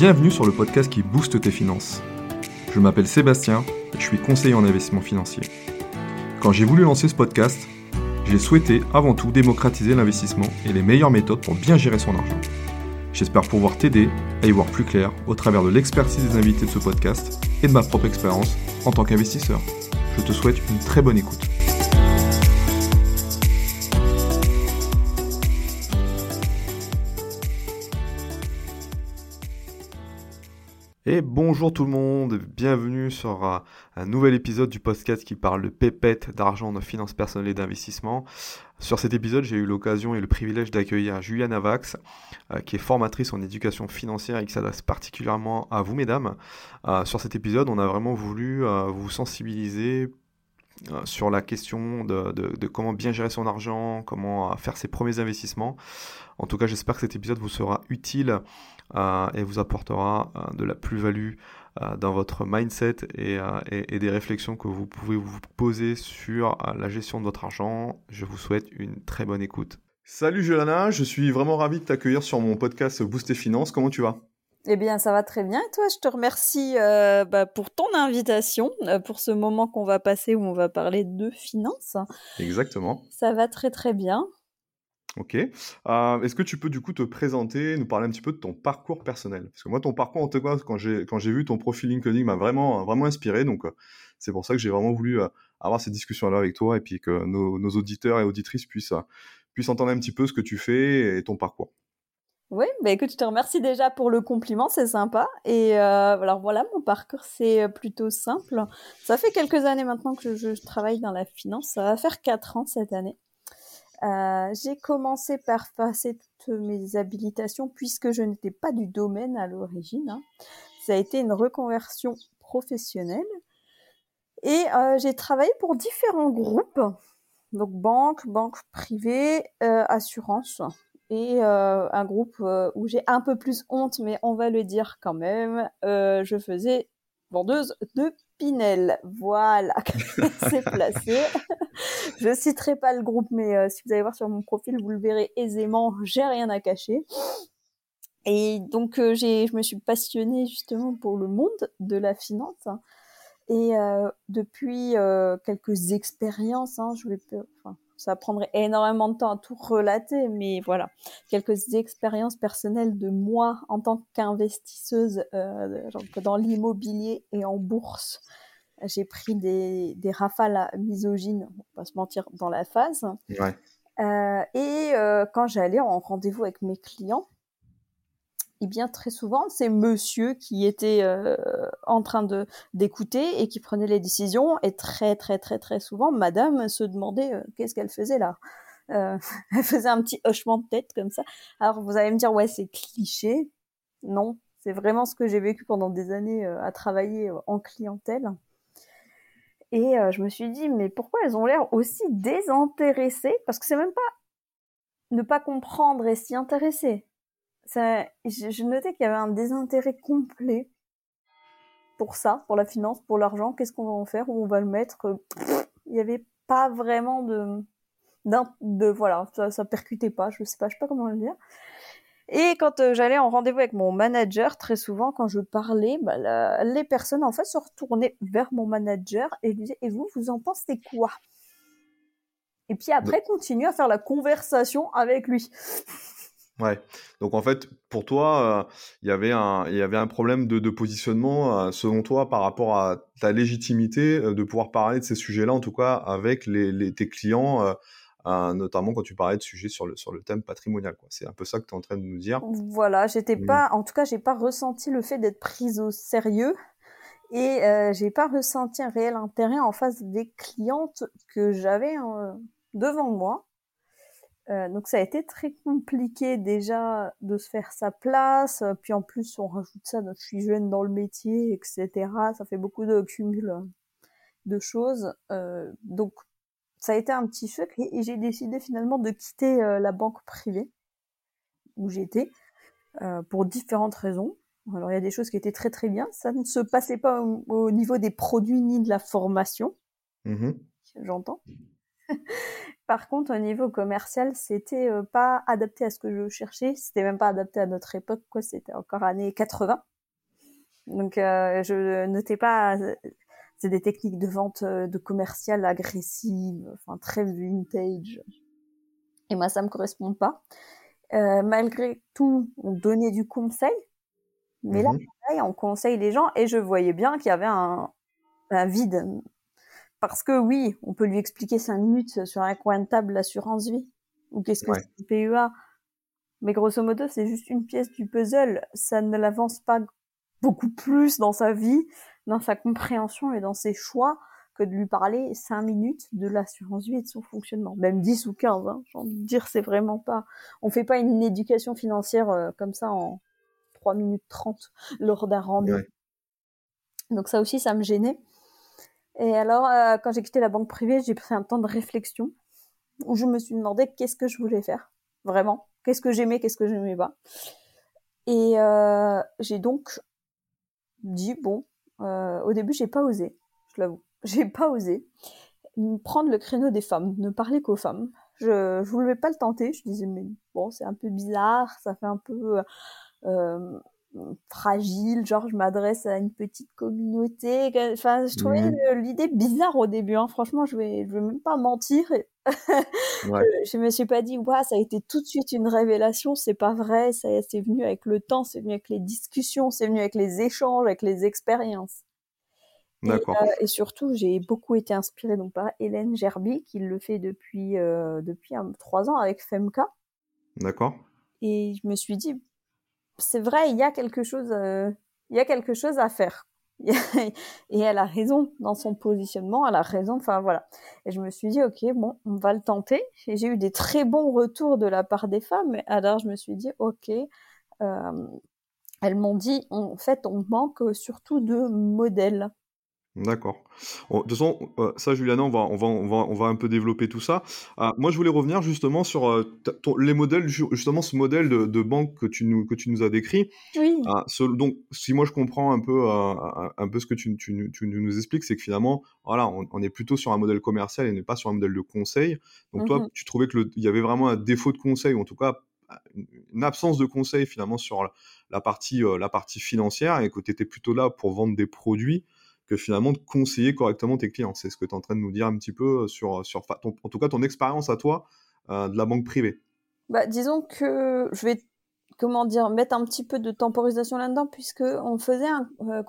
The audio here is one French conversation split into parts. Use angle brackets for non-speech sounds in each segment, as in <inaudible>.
Bienvenue sur le podcast qui booste tes finances. Je m'appelle Sébastien et je suis conseiller en investissement financier. Quand j'ai voulu lancer ce podcast, j'ai souhaité avant tout démocratiser l'investissement et les meilleures méthodes pour bien gérer son argent. J'espère pouvoir t'aider à y voir plus clair au travers de l'expertise des invités de ce podcast et de ma propre expérience en tant qu'investisseur. Je te souhaite une très bonne écoute. Bonjour tout le monde, bienvenue sur un, nouvel épisode du podcast qui parle de pépettes, d'argent, de finances personnelles et d'investissement. Sur cet épisode, j'ai eu l'occasion et le privilège d'accueillir Juliane Avax, euh, qui est formatrice en éducation financière et qui s'adresse particulièrement à vous, mesdames. Euh, sur cet épisode, on a vraiment voulu euh, vous sensibiliser sur la question de, comment bien gérer son argent, comment faire ses premiers investissements. En tout cas, j'espère que cet épisode vous sera utile et vous apportera euh, de la plus-value euh, dans votre mindset et, et, des réflexions que vous pouvez vous poser sur la gestion de votre argent. Je vous souhaite une très bonne écoute. Salut Johanna, je suis vraiment ravi de t'accueillir sur mon podcast Booster Finance. Comment tu vas? Eh bien, ça va très bien. Et toi, je te remercie bah, pour ton invitation, pour ce moment qu'on va passer où on va parler de finances. Exactement. Ça va très très bien. Ok. Euh, est-ce que tu peux du coup te présenter, nous parler un petit peu de ton parcours personnel? Parce que moi, ton parcours, en tout cas, quand j'ai vu ton profil LinkedIn, m'a vraiment vraiment inspiré. Donc, euh, c'est pour ça que j'ai vraiment voulu euh, avoir cette discussion-là avec toi et puis que nos, auditeurs et auditrices puissent puissent entendre un petit peu ce que tu fais et ton parcours. Oui, bah écoute, je te remercie déjà pour le compliment, c'est sympa. Et alors voilà, mon parcours, c'est plutôt simple. Ça fait quelques années maintenant que je, je travaille dans la finance. Ça va faire quatre ans cette année. Euh, j'ai commencé par passer toutes mes habilitations puisque je n'étais pas du domaine à l'origine. Hein. Ça a été une reconversion professionnelle. Et euh, j'ai travaillé pour différents groupes, donc banque, banque privée, euh, assurance, et un groupe où j'ai un peu plus honte, mais on va le dire quand même. je faisais vendeuse de Pinel. Voilà, <laughs> c'est placé. je citerai pas le groupe, mais euh, si vous allez voir sur mon profil, vous le verrez aisément. J'ai rien à cacher. Et donc, euh, je me suis passionnée justement pour le monde de la finance. Et euh, depuis quelques expériences, hein, je vais, enfin, ça prendrait énormément de temps à tout relater, mais voilà, quelques expériences personnelles de moi en tant qu'investisseuse euh, dans l'immobilier et en bourse. J'ai pris des, des rafales misogynes, on va pas se mentir, dans la phase. Ouais. Euh, et euh, quand j'allais en rendez-vous avec mes clients, et bien très souvent, c'est monsieur qui était euh, en train de d'écouter et qui prenait les décisions, et très très très très souvent, madame se demandait euh, qu'est-ce qu'elle faisait là? Euh, <laughs> elle faisait un petit hochement de tête comme ça. Alors vous allez me dire ouais c'est cliché. Non, c'est vraiment ce que j'ai vécu pendant des années à travailler en clientèle. Et je me suis dit mais pourquoi elles ont l'air aussi désintéressées? Parce que c'est même pas ne pas comprendre et s'y intéresser ça, je, notais qu'il y avait un désintérêt complet pour ça, pour la finance, pour l'argent. Qu'est-ce qu'on va en faire? Où on va le mettre? Il n'y avait pas vraiment de, de voilà, ça, ça percutait pas. Je sais pas, je sais pas comment le dire. Et quand euh, j'allais en rendez-vous avec mon manager, très souvent, quand je parlais, bah, les personnes en fait se retournaient vers mon manager et lui disaient "Et vous, vous en pensez quoi? Et puis après, continuer à faire la conversation avec lui. Ouais. Donc en fait, pour toi, euh, il y avait un, il y avait un problème de, de positionnement euh, selon toi par rapport à ta légitimité euh, de pouvoir parler de ces sujets-là, en tout cas avec les, les tes clients, notamment quand tu parlais de sujets sur le sur le thème patrimonial. C'est un peu ça que tu es en train de nous dire. Voilà, j'étais mmh. pas, en tout cas, j'ai pas ressenti le fait d'être prise au sérieux et j'ai pas ressenti un réel intérêt en face des clientes que j'avais devant moi. Euh, donc ça a été très compliqué déjà de se faire sa place, puis en plus on rajoute ça, je suis jeune dans le métier, etc. Ça fait beaucoup de cumul de choses. Euh, donc ça a été un petit choc et, j'ai décidé finalement de quitter euh, la banque privée où j'étais pour différentes raisons. Alors il y a des choses qui étaient très très bien, ça ne se passait pas au, niveau des produits ni de la formation. Mmh J'entends. <laughs> Par contre, au niveau commercial, c'était pas adapté à ce que je cherchais. C'était même pas adapté à notre époque, quoi. C'était encore années 80. Donc, je notais pas. C'est des techniques de vente de commercial agressives, enfin très vintage. Et moi, ça me correspond pas. malgré tout, on donnait du conseil. Mais là, mmh on conseille les gens et je voyais bien qu'il y avait un, un vide parce que oui, on peut lui expliquer cinq minutes sur un coin de table l'assurance vie ou qu'est-ce que c'est le PEA. Mais grosso modo, c'est juste une pièce du puzzle. Ça ne l'avance pas beaucoup plus dans sa vie, dans sa compréhension et dans ses choix que de lui parler cinq minutes de l'assurance vie et de son fonctionnement. Même 10 ou 15, hein. J'ai envie de dire, c'est vraiment pas, on fait pas une éducation financière euh, comme ça en 3 minutes 30 lors d'un rendez-vous. Donc ça aussi, ça me gênait. Et alors, euh, quand j'ai quitté la banque privée, j'ai pris un temps de réflexion où je me suis demandé qu'est-ce que je voulais faire, vraiment. Qu'est-ce que j'aimais, qu'est-ce que je n'aimais pas. Et euh, j'ai donc dit, bon, euh, au début, j'ai pas osé, je l'avoue. <laughs> J'ai pas osé prendre le créneau des femmes, ne parler qu'aux femmes. Je, je voulais pas le tenter. Je disais, mais bon, c'est un peu bizarre, ça fait un peu euh, fragile, genre je m'adresse à une petite communauté. Enfin, je trouvais mmh. l'idée bizarre au début. Hein. Franchement, je vais, je vais même pas mentir. <laughs> ouais. je, me suis pas dit, ouais, ça a été tout de suite une révélation. C'est pas vrai. Ça, c'est venu avec le temps, c'est venu avec les discussions, c'est venu avec les échanges, avec les expériences. D'accord. Et, euh, et, surtout, j'ai beaucoup été inspirée donc par Hélène Gerby, qui le fait depuis euh, depuis trois ans avec Femka. D'accord. Et je me suis dit, c'est vrai, il y a quelque chose, euh, il y a quelque chose à faire. <laughs> et elle a raison dans son positionnement, elle a raison, enfin voilà. Et je me suis dit, ok, bon, on va le tenter. Et j'ai eu des très bons retours de la part des femmes. Alors je me suis dit, ok, euh, elles m'ont dit, en fait, on manque surtout de modèles. D'accord. de toute façon, euh, ça, Juliana, on va, on va, on va, on va un peu développer tout ça. Ah, moi, je voulais revenir justement sur euh, les modèles, justement ce modèle de, banque que tu nous, que tu nous as décrit. Oui. Donc, si moi je comprends un peu, euh, un peu ce que tu, tu, nous expliques, c'est que finalement, voilà, on, est plutôt sur un modèle commercial et n'est pas sur un modèle de conseil. Donc, toi, mmh tu trouvais qu'il y avait vraiment un défaut de conseil, ou en tout cas une absence de conseil finalement sur la partie, la partie financière et que tu étais plutôt là pour vendre des produits que finalement de conseiller correctement tes clients. C'est ce que tu es en train de nous dire un petit peu sur, sur en tout cas ton expérience à toi euh, de la banque privée. Bah, disons que je vais comment dire mettre un petit peu de temporisation là-dedans puisque on faisait un, euh,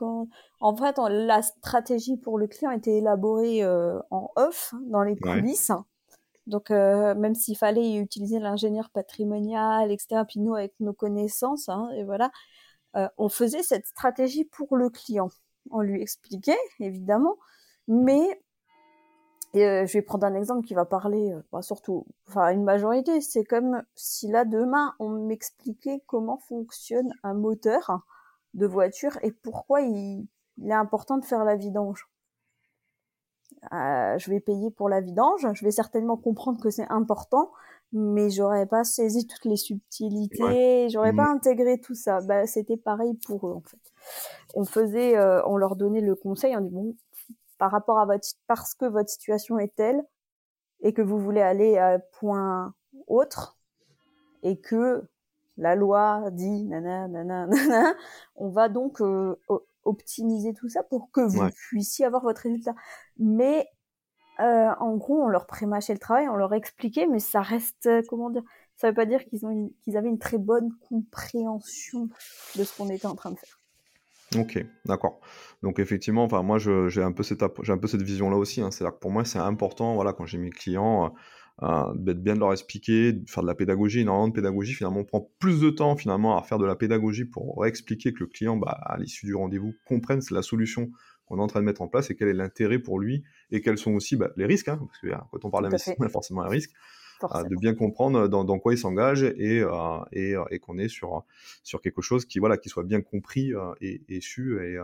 en fait la stratégie pour le client était élaborée euh, en off dans les coulisses. Donc même s'il fallait utiliser l'ingénieur patrimonial, etc. Puis nous avec nos connaissances, hein, et voilà, on faisait cette stratégie pour le client on lui expliquait, évidemment, mais euh, je vais prendre un exemple qui va parler, euh, surtout, enfin une majorité, c'est comme si là demain on m'expliquait comment fonctionne un moteur de voiture et pourquoi il, est important de faire la vidange. Euh, je vais payer pour la vidange, je vais certainement comprendre que c'est important, mais j'aurais pas saisi toutes les subtilités, j'aurais pas mmh. intégré tout ça. Bah, c'était pareil pour eux en fait. On faisait, euh, on leur donnait le conseil, on dit bon, par rapport à votre, parce que votre situation est telle et que vous voulez aller à point autre et que la loi dit nana nana <laughs> nana, on va donc euh, optimiser tout ça pour que vous puissiez avoir votre résultat. Mais euh, en gros, on leur prémâchait le travail, on leur expliquait, mais ça reste, comment dire, ça veut pas dire qu'ils ont qu'ils avaient une très bonne compréhension de ce qu'on était en train de faire. Ok, d'accord. Donc effectivement, enfin moi j'ai un peu cette j'ai un peu cette vision là aussi. Hein. C'est-à-dire que pour moi c'est important, voilà, quand j'ai mes clients, euh, d'être bien de leur expliquer, de faire de la pédagogie. Énormément de pédagogie, finalement, on prend plus de temps finalement à faire de la pédagogie pour expliquer que le client, bah, à l'issue du rendez-vous, comprenne la solution qu'on est en train de mettre en place et quel est l'intérêt pour lui et quels sont aussi bah, les risques, hein, parce que euh, quand on parle d'investissement, <laughs> il y a forcément un risque. Euh, de bien comprendre dans, quoi il s'engage et, euh, et, qu'on est sur, sur quelque chose qui, voilà, qui soit bien compris et, et, su. Et,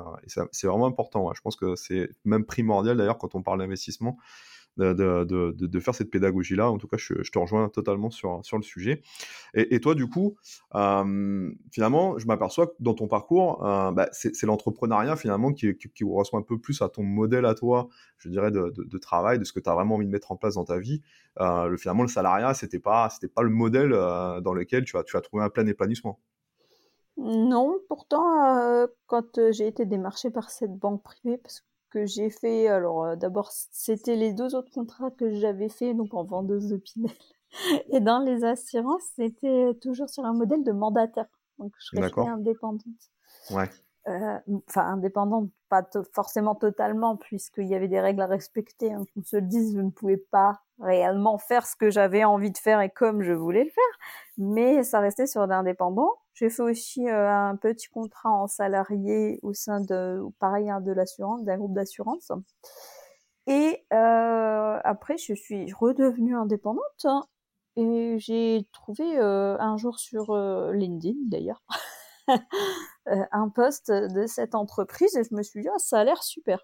c'est vraiment important. Je pense que c'est même primordial d'ailleurs quand on parle d'investissement de, faire cette pédagogie-là. En tout cas, je, te rejoins totalement sur, sur le sujet. Et, toi, du coup, euh, finalement, je m'aperçois que dans ton parcours, euh, bah, c'est l'entrepreneuriat finalement qui, qui, qui, un peu plus à ton modèle à toi, je dirais, de, travail, de ce que tu as vraiment envie de mettre en place dans ta vie. Euh, le, finalement, le salariat, c'était pas, c'était pas le modèle dans lequel tu as, tu as trouvé un plein épanouissement. Non, pourtant, quand j'ai été démarchée par cette banque privée, parce que j'ai fait, alors euh, d'abord, c'était les deux autres contrats que j'avais fait, donc en vendeuse de Pinel. <laughs> Et dans les assurances, c'était toujours sur un modèle de mandataire. Donc, je restais indépendante. Ouais. Euh, enfin, indépendante, pas forcément totalement, puisqu'il y avait des règles à respecter. Hein, qu'on se le dise, je ne pouvais pas réellement faire ce que j'avais envie de faire et comme je voulais le faire, mais ça restait sur l'indépendant. J'ai fait aussi euh, un petit contrat en salarié au sein de, pareil, hein, de l'assurance, d'un groupe d'assurance. Et euh, après, je suis redevenue indépendante hein, et j'ai trouvé euh, un jour sur euh, LinkedIn d'ailleurs <laughs> <laughs> un poste de cette entreprise et je me suis dit, oh, ça a l'air super.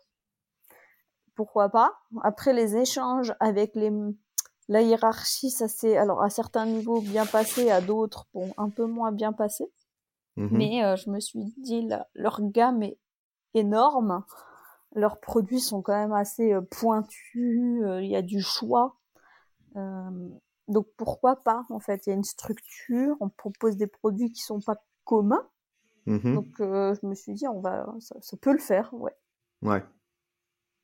Pourquoi pas? Après les échanges avec les la hiérarchie, ça s'est alors à certains niveaux bien passé, à d'autres bon un peu moins bien passé. Mmh Mais euh, je me suis dit leur gamme est énorme, leurs produits sont quand même assez euh, pointus, euh, il y a du choix. donc pourquoi pas en fait, il y a une structure, on propose des produits qui sont pas communs. Mmh donc je me suis dit on va ça, ça peut le faire, ouais. Ouais.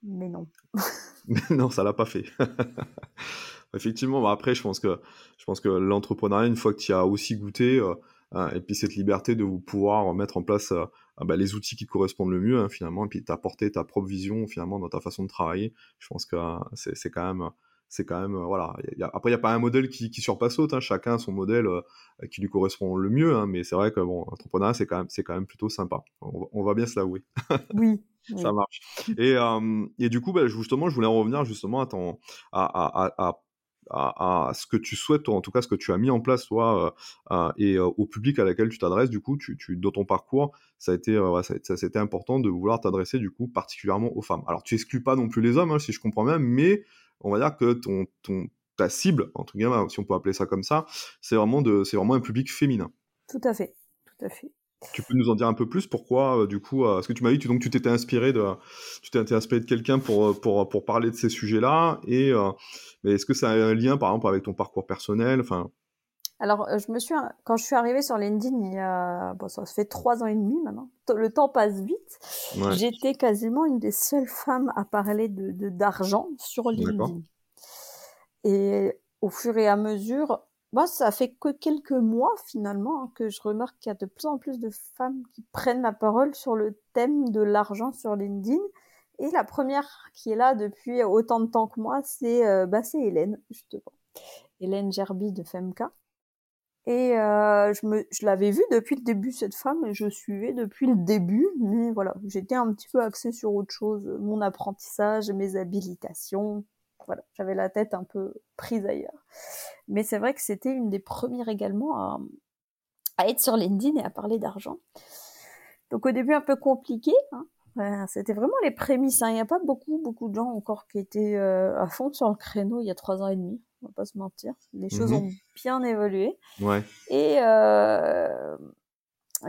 Mais non. <laughs> Mais non, ça l'a pas fait. <laughs> effectivement, bah, après, je pense que, je pense que l'entrepreneuriat, une fois que tu as aussi goûté, euh, hein, et puis cette liberté de vous pouvoir mettre en place euh, ah bah, les outils qui correspondent le mieux, hein, finalement, et puis t'apporter ta propre vision, finalement, dans ta façon de travailler, je pense que euh, c'est quand même c'est quand même voilà après il y a pas un modèle qui, qui surpasse l'autre hein, chacun son modèle qui lui correspond le mieux hein, mais c'est vrai que bon l'entrepreneuriat c'est quand même c'est quand même plutôt sympa. On, va bien se l'avouer. Oui <laughs> ça marche. Et, et du coup bah, justement je voulais en revenir justement à ton à, à, à à, ce que tu souhaites, toi, en tout cas ce que tu as mis en place, toi, euh, euh, et euh, au public à laquelle tu t'adresses, du coup, tu, tu, dans ton parcours, ça a été, ça, ça c'était important de vouloir t'adresser, du coup, particulièrement aux femmes. Alors, tu exclus pas non plus les hommes, hein, si je comprends bien, mais on va dire que ton, ton, ta cible, entre guillemets, si on peut appeler ça comme ça, c'est vraiment de, c'est vraiment un public féminin. Tout à fait, tout à fait. Tu peux nous en dire un peu plus? Pourquoi, du coup, euh, ce que tu m'as dit, tu, donc tu t'étais inspiré de, tu t'es inspiré de quelqu'un pour, pour, pour parler de ces sujets-là, et mais est-ce que ça a un lien, par exemple, avec ton parcours personnel? Enfin... Alors, euh, je me suis, quand je suis arrivée sur LinkedIn, il y a, bon, ça fait trois ans et demi maintenant. Le temps passe vite. J'étais quasiment une des seules femmes à parler de d'argent sur LinkedIn. Et au fur et à mesure, moi, ça fait que quelques mois finalement hein, que je remarque qu'il y a de plus en plus de femmes qui prennent la parole sur le thème de l'argent sur LinkedIn et la première qui est là depuis autant de temps que moi, c'est euh, bah, Hélène, justement. Hélène Gerby de FEMCA. Et euh, je, me, je l'avais vue depuis le début, cette femme, et je suivais depuis le début, mais voilà, j'étais un petit peu axée sur autre chose, mon apprentissage, mes habilitations, voilà, j'avais la tête un peu prise ailleurs. Mais c'est vrai que c'était une des premières également à, à être sur LinkedIn et à parler d'argent. Donc au début un peu compliqué, hein, c'était vraiment les prémices. Hein. Il n'y a pas beaucoup, beaucoup de gens encore qui étaient euh, à fond sur le créneau il y a trois ans et demi. On va pas se mentir. Les choses mhm. ont bien évolué. Ouais. Et euh,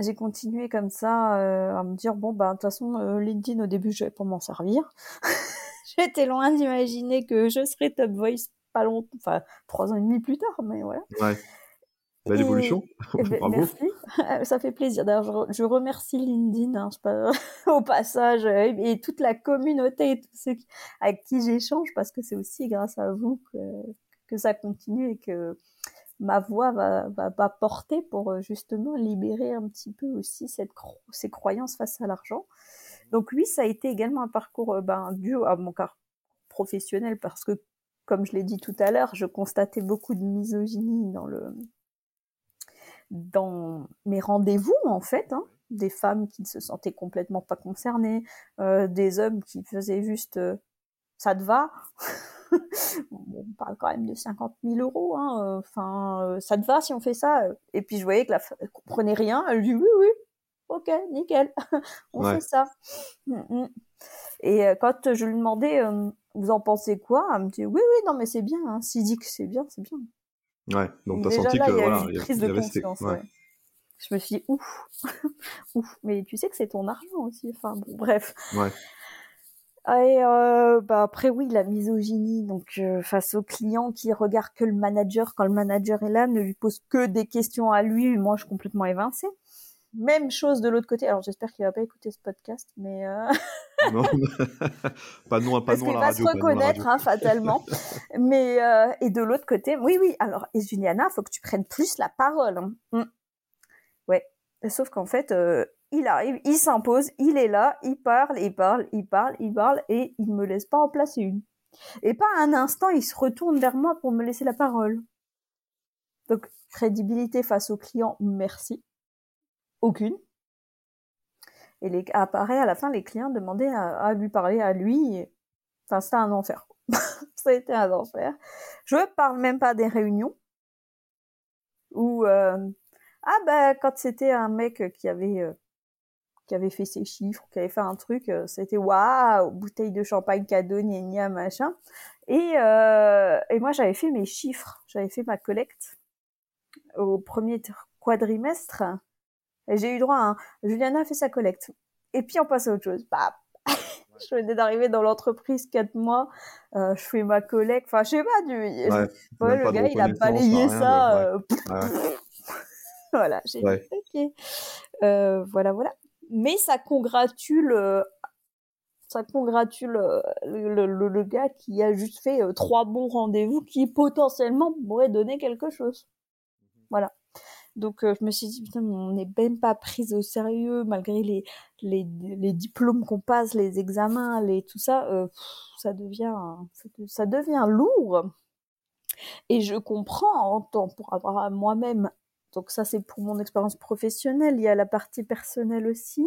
j'ai continué comme ça euh, à me dire bon bah de toute façon LinkedIn au début je vais pas m'en servir. <laughs> J'étais loin d'imaginer que je serais top voice pas longtemps, enfin trois ans et demi plus tard, mais voilà. Ouais. L'évolution. <laughs> Ben, merci, <laughs> ça fait plaisir. D'ailleurs, je, remercie LinkedIn hein, pas, <laughs> au passage euh, et toute la communauté et tous ceux qui, avec qui j'échange parce que c'est aussi grâce à vous que, que ça continue et que ma voix va, va, va porter pour euh, justement libérer un petit peu aussi cette ces croyances face à l'argent. Donc oui, ça a été également un parcours euh, ben, dû à mon cas professionnel parce que comme je l'ai dit tout à l'heure, je constatais beaucoup de misogynie dans le dans mes rendez-vous en fait, hein, des femmes qui ne se sentaient complètement pas concernées, euh, des hommes qui faisaient juste euh, ça te va? <laughs> On parle quand même de 50 000 euros, hein, euh, enfin euh, ça te va si on fait ça? Et puis je voyais que la femme comprenait rien, elle dit oui oui, ok nickel, <laughs> on fait ça. Mm, mm. Et quand je lui demandais vous en pensez quoi? Elle me dit oui, oui, non, mais c'est bien. Hein. S'il dit que c'est bien, c'est bien. Ouais, donc t'as senti que il y a voilà, une prise de conscience. Ouais. Je me suis dit ouf, <laughs> ouf. Mais tu sais que c'est ton argent aussi. Enfin bon, bref. Ouais. Et euh, bah après oui la misogynie donc euh, face au client qui regarde que le manager quand le manager est là ne lui pose que des questions à lui moi je suis complètement évincée même chose de l'autre côté alors j'espère qu'il va pas écouter ce podcast mais euh... <laughs> non <laughs> pas non pas parce non à la va radio se reconnaître hein, fatalement <laughs> mais euh, et de l'autre côté oui oui alors et Juliana faut que tu prennes plus la parole hein. Mm. ouais sauf qu'en fait euh, il arrive, il s'impose, il est là, il parle, il parle, il parle, il parle, et il me laisse pas en placer une. Et pas un instant, il se retourne vers moi pour me laisser la parole. Donc, crédibilité face au client, merci. Aucune. Et les, apparaît à la fin, les clients demandaient à, à lui parler à lui. Enfin, c'était un enfer. <laughs> Ça a été un enfer. Je parle même pas des réunions où euh, ah bah quand c'était un mec qui avait euh, qui avait fait ses chiffres, qui avait fait un truc, euh, c'était waouh, bouteille de champagne cadeau, gna gna, machin. Et, euh, et moi j'avais fait mes chiffres, j'avais fait ma collecte au premier tr- quadrimestre. Et j'ai eu droit à un... Juliana a fait sa collecte. Et puis on passe à autre chose. Bah, <laughs> je venais d'arriver dans l'entreprise quatre mois, euh, je fais ma collecte, enfin je sais pas, du... Ouais, Ouais, même le pas gars, il a balayé ça. de- euh, ouais. <laughs> voilà, j'ai dit, ok. Euh, voilà, voilà. Mais ça congratule, ça congratule le, le, le gars qui a juste fait euh, trois bons rendez-vous qui potentiellement pourraient donner quelque chose. Donc euh, je me suis dit, putain, on n'est même pas prise au sérieux malgré les, les, les diplômes qu'on passe, les examens, les, tout ça, euh, ça devient, ça, ça devient lourd. Et je comprends en tant pour avoir moi-même, donc ça c'est pour mon expérience professionnelle, il y a la partie personnelle aussi.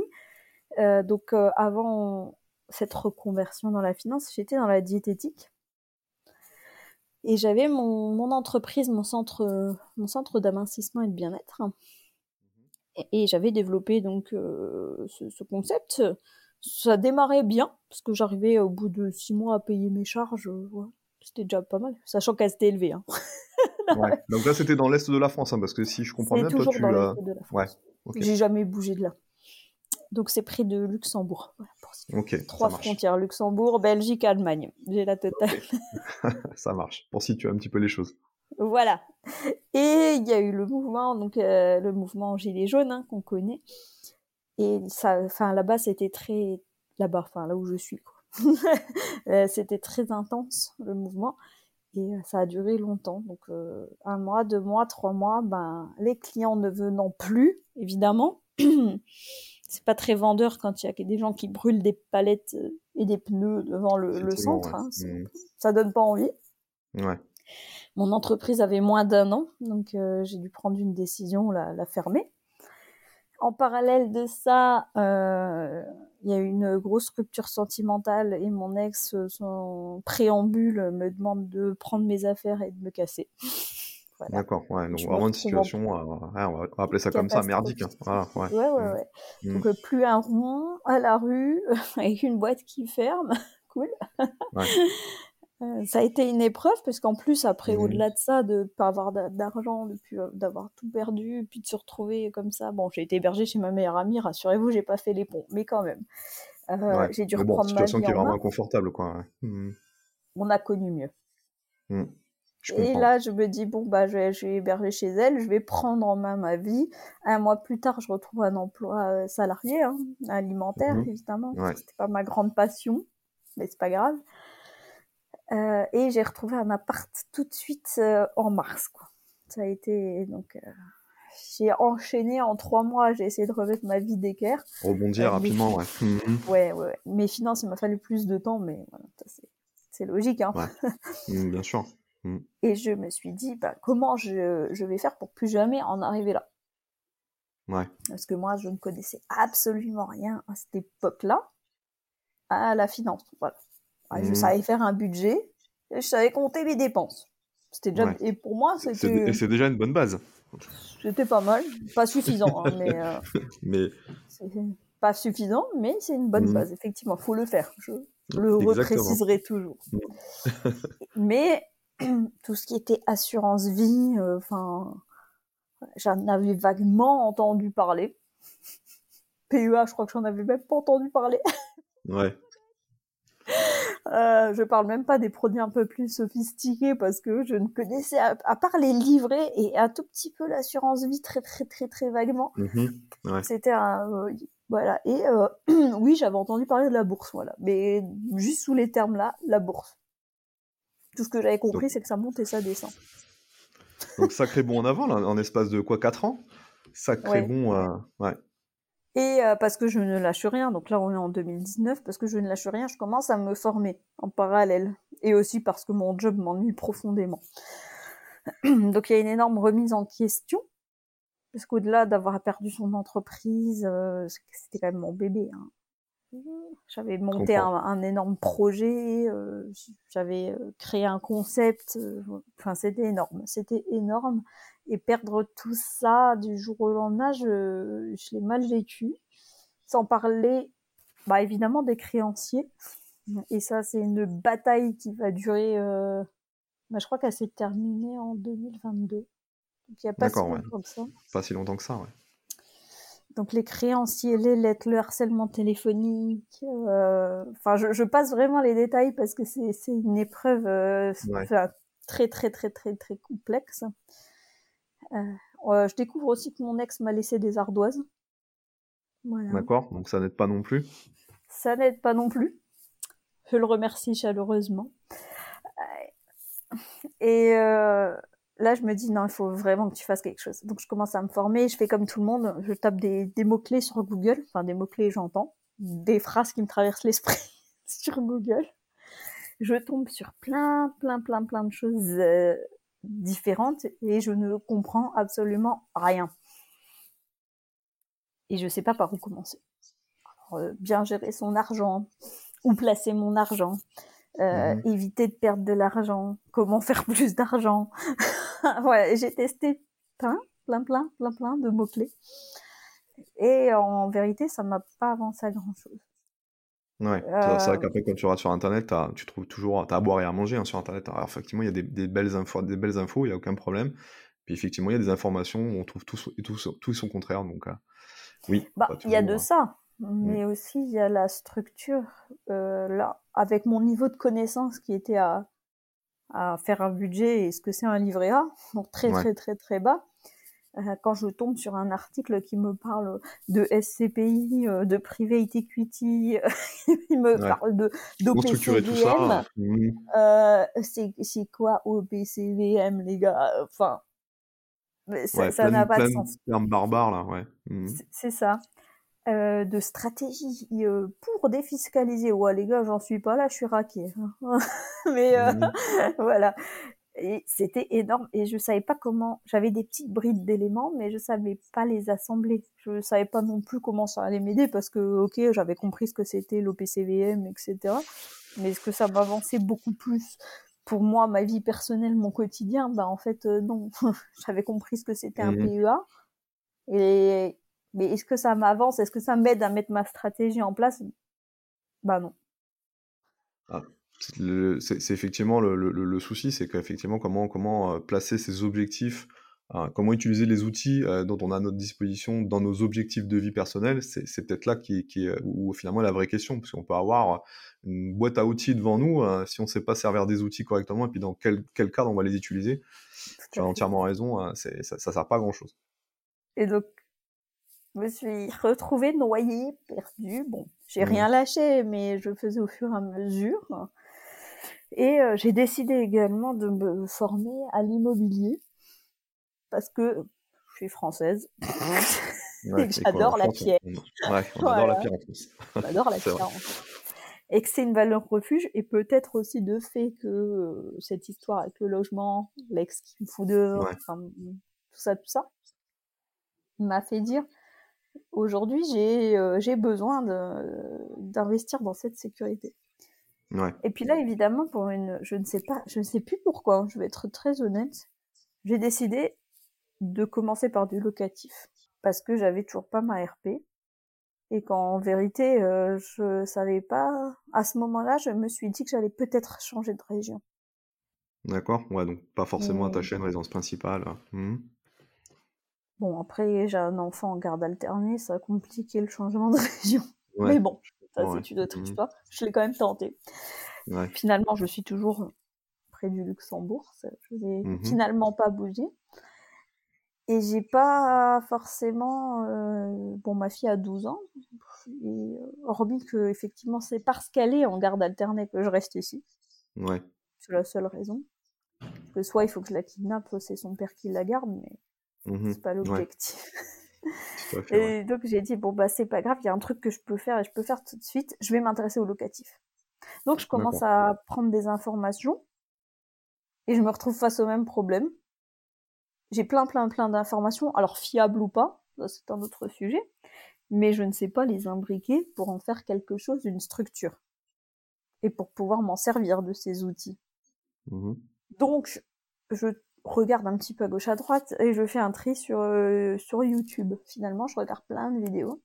Euh, donc euh, avant cette reconversion dans la finance, j'étais dans la diététique. Et j'avais mon, mon entreprise, mon centre, mon centre d'amincissement et de bien-être. Et, et j'avais développé donc euh, ce, ce concept. Ça démarrait bien, parce que j'arrivais au bout de six mois à payer mes charges. euh, ouais. C'était déjà pas mal, sachant qu'elles étaient élevées. Hein. Ouais. Donc là, c'était dans l'est de la France, hein, parce que si je comprends bien, toi, tu dans l'as. l'est de la France. Ouais. J'ai jamais bougé de là. Donc c'est près de Luxembourg. Voilà, pour Trois frontières, Luxembourg, Belgique, Allemagne. J'ai la totale. <laughs> Ça marche. Pour situer un petit peu les choses. Voilà. Et il y a eu le mouvement, donc euh, le mouvement Gilets jaunes hein, qu'on connaît. Et ça, enfin là-bas, c'était très là-bas, enfin là où je suis. <laughs> Euh, c'était très intense le mouvement et euh, ça a duré longtemps. Donc euh, un mois, deux mois, trois mois, ben les clients ne venant plus, évidemment. <clears throat> C'est pas très vendeur quand il y a des gens qui brûlent des palettes euh, et des pneus devant le, centre. ouais. hein. Mm. Ça donne pas envie. Ouais. Mon entreprise avait moins d'un an, donc euh, j'ai dû prendre une décision, la, la fermer. En parallèle de ça, euh, il y a eu une grosse rupture sentimentale et mon ex, son préambule, me demande de prendre mes affaires et de me casser. Voilà. D'accord, ouais. Donc vraiment une situation, euh, ouais, on va appeler ça comme ça, merdique. hein. Voilà, ouais. Ouais, ouais, Mm. ouais. Mm. Donc euh, plus un rond à la rue <laughs> avec une boîte qui ferme, <laughs> cool. Ouais. <laughs> Euh, ça a été une épreuve parce qu'en plus après Mhm. au-delà de ça de pas avoir d'a- d'argent euh, d'avoir tout perdu puis de se retrouver comme ça bon j'ai été hébergée chez ma meilleure amie rassurez-vous j'ai pas fait les ponts mais quand même Euh, Ouais. j'ai dû Mais bon, reprendre ma situation vie qui est en vraiment inconfortable, quoi. on a connu mieux. Je et comprends. là je me dis bon bah je vais, je vais héberger chez elle je vais prendre en main ma vie un mois plus tard je retrouve un emploi euh, salarié hein, alimentaire Mhm. évidemment Ouais. c'était pas ma grande passion mais c'est pas grave Euh, et j'ai retrouvé un appart tout de suite euh, en mars quoi ça a été donc euh, j'ai enchaîné en trois mois j'ai essayé de remettre ma vie d'équerre Rebondir rapidement, ouais. Mhm. ouais ouais, ouais. mes finances il m'a fallu plus de temps mais voilà, c'est logique hein Ouais. <laughs> Mm, Bien sûr. Et je me suis dit bah, comment je, je vais faire pour plus jamais en arriver là? Ouais. parce que moi je ne connaissais absolument rien à cette époque-là à la finance voilà Ouais, je Mhm. savais faire un budget et je savais compter mes dépenses c'était déjà Ouais. et pour moi c'était c'est déjà une bonne base. c'était pas mal pas suffisant hein, mais euh, <laughs> Mais pas suffisant mais c'est une bonne Mhm. base effectivement faut le faire je le repréciserai toujours. Mm. Mais <clears throat> tout ce qui était assurance vie, euh, enfin, j'en avais vaguement entendu parler. <laughs> PEA, je crois que j'en avais même pas entendu parler. <laughs> ouais. Euh, je parle même pas des produits un peu plus sophistiqués parce que je ne connaissais à, part les livrets et un tout petit peu l'assurance vie très très très très vaguement. Mm-hmm. C'était un euh, voilà et euh, <clears throat> oui j'avais entendu parler de la bourse voilà mais juste sous les termes là la bourse. Tout ce que j'avais compris c'est que ça monte et ça descend. <laughs> Donc sacré bon en avant là, en espace de quoi 4 ans? Sacré bon ouais. Et euh, parce que je ne lâche rien, donc là on est en 2019, parce que je ne lâche rien, je commence à me former en parallèle. Et aussi parce que mon job m'ennuie profondément. <clears throat> donc il y a une énorme remise en question, parce qu'au-delà d'avoir perdu son entreprise, euh, c'était quand même mon bébé. Hein. J'avais monté un, énorme projet, euh, j'avais créé un concept, enfin c'était énorme, c'était énorme et perdre tout ça du jour au lendemain, je, je l'ai mal vécu. Sans parler, bah évidemment des créanciers. Et ça, c'est une bataille qui va durer. Euh... Bah, je crois qu'elle s'est terminée en 2022. Donc il n'y a pas si longtemps que ça. Pas si longtemps que ça, ouais. Donc les créanciers, les lettres, le harcèlement téléphonique. Euh... Enfin, je, je, passe vraiment les détails parce que c'est une épreuve euh, très très très très très complexe. Euh, je découvre aussi que mon ex m'a laissé des ardoises. D'accord, donc ça n'aide pas non plus. Ça n'aide pas non plus. Je le remercie chaleureusement. Et euh, là, je me dis, non, il faut vraiment que tu fasses quelque chose. Donc, je commence à me former, je fais comme tout le monde, je tape des, des mots-clés sur Google, enfin des mots-clés, j'entends, des phrases qui me traversent l'esprit <laughs> sur Google. Je tombe sur plein, plein, plein, plein de choses différentes et je ne comprends absolument rien. Et je sais pas par où commencer. Euh, bien gérer son argent, où placer mon argent, euh, mhm. éviter de perdre de l'argent, comment faire plus d'argent. <laughs> <laughs> voilà, j'ai testé plein, plein, plein, plein, plein de mots-clés. Et en vérité, ça m'a pas avancé à grand chose. Ouais, c'est vrai euh, qu'après, quand tu regardes sur Internet, tu trouves toujours, à boire et à manger hein, sur Internet. Alors, effectivement, il y a des, belles infos, des belles infos, il n'y a aucun problème. Puis, effectivement, il y a des informations où on trouve tout, tout, tout son contraire. Donc, euh, oui. Bah, il y a de ça. Mmh. Mais aussi, il y a la structure. Euh, là, avec mon niveau de connaissance qui était à, à faire un budget et ce que c'est un livret A, donc très, très, très, très bas, euh, quand je tombe sur un article qui me parle de SCPI, euh, de private equity, <laughs> il me parle de d'OPCVM. Mmh. Euh, c'est quoi OPCVM, les gars? Enfin, ça n'a pas de sens. C'est un barbare là, ouais. Mmh. C'est ça. Euh, de stratégie pour défiscaliser. Ouais, les gars, j'en suis pas là, je suis raqué. <laughs> Mais mmh. <laughs> voilà. Et c'était énorme. Et je savais pas comment j'avais des petites brides d'éléments mais je savais pas les assembler. Je savais pas non plus comment ça allait m'aider parce que ok j'avais compris ce que c'était l'OPCVM etc mais est-ce que ça m'avançait beaucoup plus pour moi ma vie personnelle mon quotidien? Bah en fait euh, non. <laughs> J'avais compris ce que c'était un mmh PEA et mais est-ce que ça m'avance? Est-ce que ça m'aide à mettre ma stratégie en place? Bah non. Ah c'est effectivement le, le, le souci, c'est qu'effectivement comment comment euh, placer ses objectifs, euh, comment utiliser les outils euh, dont on a à notre disposition dans nos objectifs de vie personnelle, c'est peut-être là qui, qui où finalement la vraie question, parce qu'on peut avoir une boîte à outils devant nous, si on ne sait pas servir des outils correctement, et puis dans quel, quel cadre on va les utiliser, tu as entièrement raison, hein, ça, ça sert pas à grand chose. Et donc je me suis retrouvée noyée, perdue. Bon, j'ai mmh. rien lâché, mais je faisais au fur et à mesure. Et euh, j'ai décidé également de me former à l'immobilier parce que je suis française <laughs> et que j'adore la pierre. Ouais, on adore la pierre en plus. <laughs> J'adore la pierre en Et que c'est une valeur refuge et peut-être aussi de fait que euh, cette histoire avec le logement, l'ex qui me fout dehors, tout ça, tout ça, m'a fait dire aujourd'hui j'ai euh, besoin d'investir dans cette sécurité. Et puis là, évidemment, pour une, je ne sais pas, je ne sais plus pourquoi, hein, je vais être très honnête, j'ai décidé de commencer par du locatif parce que j'avais toujours pas ma RP Et qu'en vérité, euh, je savais pas. À ce moment-là, je me suis dit que j'allais peut-être changer de région. D'accord, ouais, donc pas forcément attaché à une résidence principale. Mmh. Bon, après, j'ai un enfant en garde alternée, ça a compliqué le changement de <laughs> région. Mais bon, ça c'est une autre mmh. histoire. Je l'ai quand même tenté. Finalement, je suis toujours près du Luxembourg. Je n'ai mmh finalement pas bougé. Et j'ai pas forcément. Euh, bon, ma fille a 12 ans. Et, hormis que, effectivement, c'est parce qu'elle est en garde alternée que je reste ici. Ouais. C'est la seule raison. que soit il faut que je la kidnappe, c'est son père qui la garde, mais mmh c'est pas l'objectif. et donc j'ai dit bon bah c'est pas grave, il y a un truc que je peux faire et je peux faire tout de suite. Je vais m'intéresser au locatif. Donc je commence à prendre des informations et je me retrouve face au même problème. J'ai plein plein plein d'informations, alors fiables ou pas, c'est un autre sujet, mais je ne sais pas les imbriquer pour en faire quelque chose, une structure, et pour pouvoir m'en servir de ces outils. Mmh Donc je regarde un petit peu à gauche à droite et je fais un tri sur euh, sur YouTube. Finalement, je regarde plein de vidéos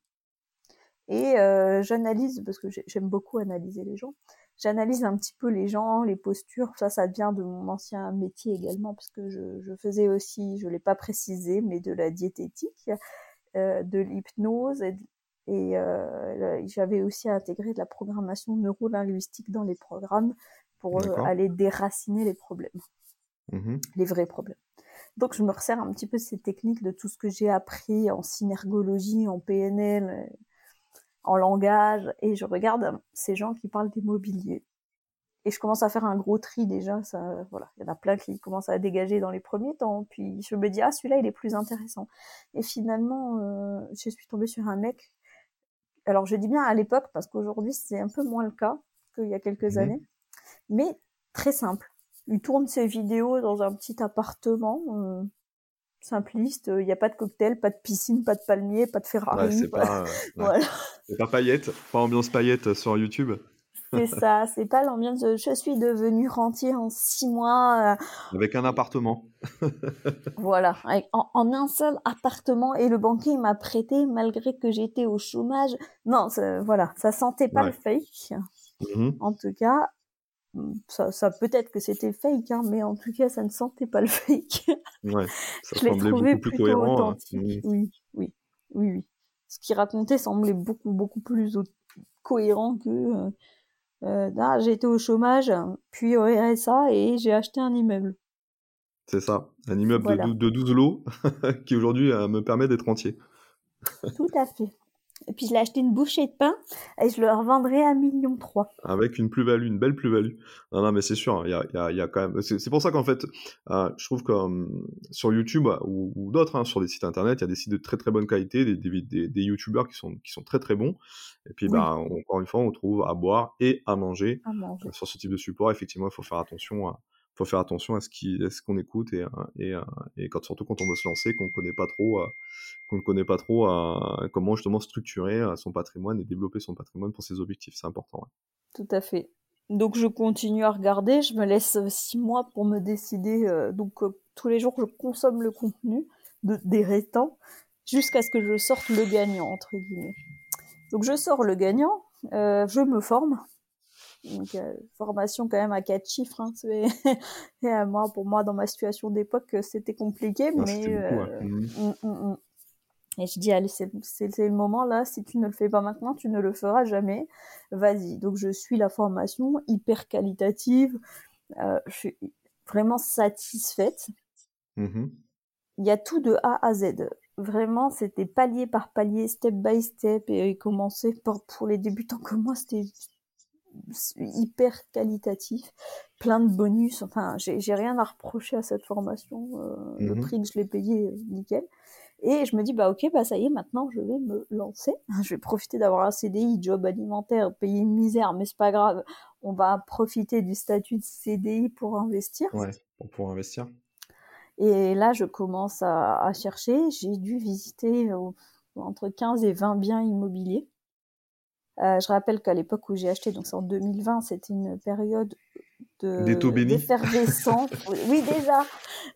et euh, j'analyse parce que j'aime beaucoup analyser les gens. J'analyse un petit peu les gens, les postures. Ça, ça vient de mon ancien métier également parce que je, je faisais aussi, je l'ai pas précisé, mais de la diététique, euh, de l'hypnose et, et euh, j'avais aussi intégré de la programmation neurolinguistique dans les programmes pour euh, aller déraciner les problèmes. Mmh les vrais problèmes. Donc je me resserre un petit peu ces techniques de tout ce que j'ai appris en synergologie, en PNL, en langage, et je regarde ces gens qui parlent d'immobilier. Et je commence à faire un gros tri déjà, ça, voilà, il y en a plein qui commencent à dégager dans les premiers temps, puis je me dis ah celui-là il est plus intéressant. Et finalement, euh, je suis tombée sur un mec. Alors je dis bien à l'époque parce qu'aujourd'hui c'est un peu moins le cas qu'il y a quelques mmh années, mais très simple il tourne ses vidéos dans un petit appartement euh, simpliste. Il n'y a pas de cocktail, pas de piscine, pas de palmier, pas de Ferrari. c'est pas, euh, <laughs> pas paillette, pas ambiance paillette sur YouTube. C'est <laughs> ça, c'est pas l'ambiance de je suis devenu rentier en six mois. Euh. Avec un appartement. <laughs> voilà, en, un seul appartement et le banquier m'a prêté malgré que j'étais au chômage. Non, voilà, ça sentait pas le fake. Mmh en tout cas, ça, ça peut-être que c'était fake, hein, mais en tout cas, ça ne sentait pas le fake. Ouais, <laughs> ça je semblait beaucoup plus cohérent. Hein. Oui, oui, oui, oui. Ce qu'il racontait semblait beaucoup, beaucoup plus cohérent que euh, euh, ah, j'ai été au chômage, puis au RSA et j'ai acheté un immeuble. C'est ça, un immeuble de, de 12 lots <laughs> qui aujourd'hui euh, me permet d'être entier. Tout à fait. Et puis je l'ai acheté une bouchée de pain et je le revendrai à million trois. Avec une plus-value, une belle plus-value. Non, non, mais c'est sûr, il y a, y, a, y a, quand même. C'est pour ça qu'en fait, euh, je trouve que euh, sur YouTube ou, ou d'autres, hein, sur des sites internet, il y a des sites de très très bonne qualité, des, des, des, des YouTubeurs qui sont, qui sont très très bons. Et puis, bah, encore une fois, on trouve à boire et à manger. À manger. Sur ce type de support, effectivement, il faut faire attention à faut faire attention à ce qu'on écoute et, surtout quand on veut se lancer, qu'on connaît pas ne connaît pas trop comment justement structurer son patrimoine et développer son patrimoine pour ses objectifs. C'est important. Tout à fait. Donc je continue à regarder, je me laisse six mois pour me décider. Euh, donc euh, tous les jours je consomme le contenu de, des restants jusqu'à ce que je sorte le gagnant entre guillemets. Donc je sors le gagnant, euh, je me forme donc, euh, formation quand même à quatre chiffres. Hein, et <laughs> moi, pour moi, dans ma situation d'époque, c'était compliqué. Ah, mais euh, mmh. Mmh, mmh, Et je dis, allez, c'est le moment là. Si tu ne le fais pas maintenant, tu ne le feras jamais. Vas-y. Donc, je suis la formation hyper qualitative. Euh, je suis vraiment satisfaite. Il y a tout de A à Z. Vraiment, c'était palier par palier, step by step, et commencer pour, pour les débutants comme moi, c'était hyper qualitatif, plein de bonus. Enfin, j'ai rien à reprocher à cette formation. Euh, Le mhm. prix que je l'ai payé, euh, nickel. Et je me dis, bah ok, bah ça y est, maintenant je vais me lancer. <laughs> Je vais profiter d'avoir un CDI, job alimentaire, payer une misère, mais c'est pas grave. On va profiter du statut de CDI pour investir. Ouais, pour investir. Et là, je commence à, à chercher. J'ai dû visiter euh, entre 15 et 20 biens immobiliers. Euh, je rappelle qu'à l'époque où j'ai acheté, donc c'est en 2020, c'était une période de d'effervescence. <laughs> oui, déjà,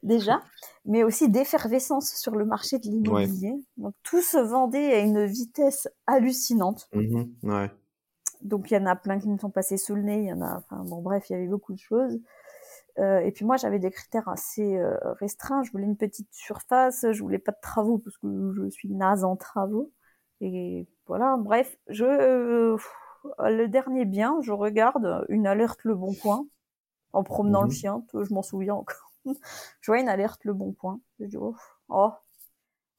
déjà. mais aussi d'effervescence sur le marché de l'immobilier. Donc tout se vendait à une vitesse hallucinante. Mmh ouais. Donc il y en a plein qui me sont passés sous le nez, il y en a, enfin bon bref, il y avait beaucoup de choses. Euh, et puis moi j'avais des critères assez euh, restreints. Je voulais une petite surface, je voulais pas de travaux parce que je suis naze en travaux. Et voilà, bref, je euh, le dernier bien, je regarde une alerte Le Bon Coin en promenant le mmh chien, je m'en souviens encore. <laughs> je vois une alerte Le Bon Coin. Je dis oh, oh,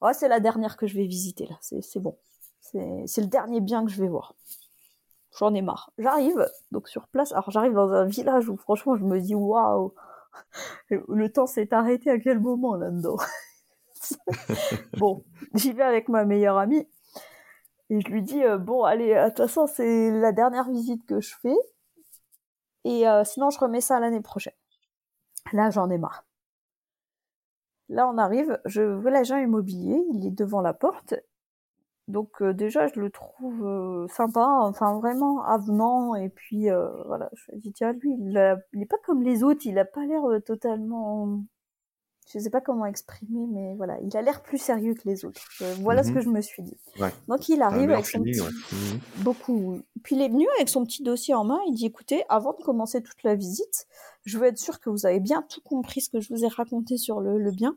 oh c'est la dernière que je vais visiter là, c'est bon. C'est le dernier bien que je vais voir j'en ai marre. J'arrive donc sur place. Alors j'arrive dans un village où franchement je me dis waouh, <laughs> le temps s'est arrêté à quel moment là-dedans? <laughs> bon, j'y vais avec ma meilleure amie et je lui dis euh, bon allez, de toute façon c'est la dernière visite que je fais et euh, sinon je remets ça l'année prochaine. Là j'en ai marre. Là on arrive, je veux l'agent immobilier, il est devant la porte donc euh, déjà, je le trouve euh, sympa, enfin vraiment avenant. Et puis euh, voilà, je me dis tiens, lui, il, n'est est pas comme les autres, il a pas l'air totalement, je sais pas comment exprimer, mais voilà, il a l'air plus sérieux que les autres. voilà ce que je me suis dit. Donc il arrive avec son petit... Mmh beaucoup. Puis il est venu avec son petit dossier en main. Il dit écoutez, avant de commencer toute la visite, je veux être sûr que vous avez bien tout compris ce que je vous ai raconté sur le, le bien.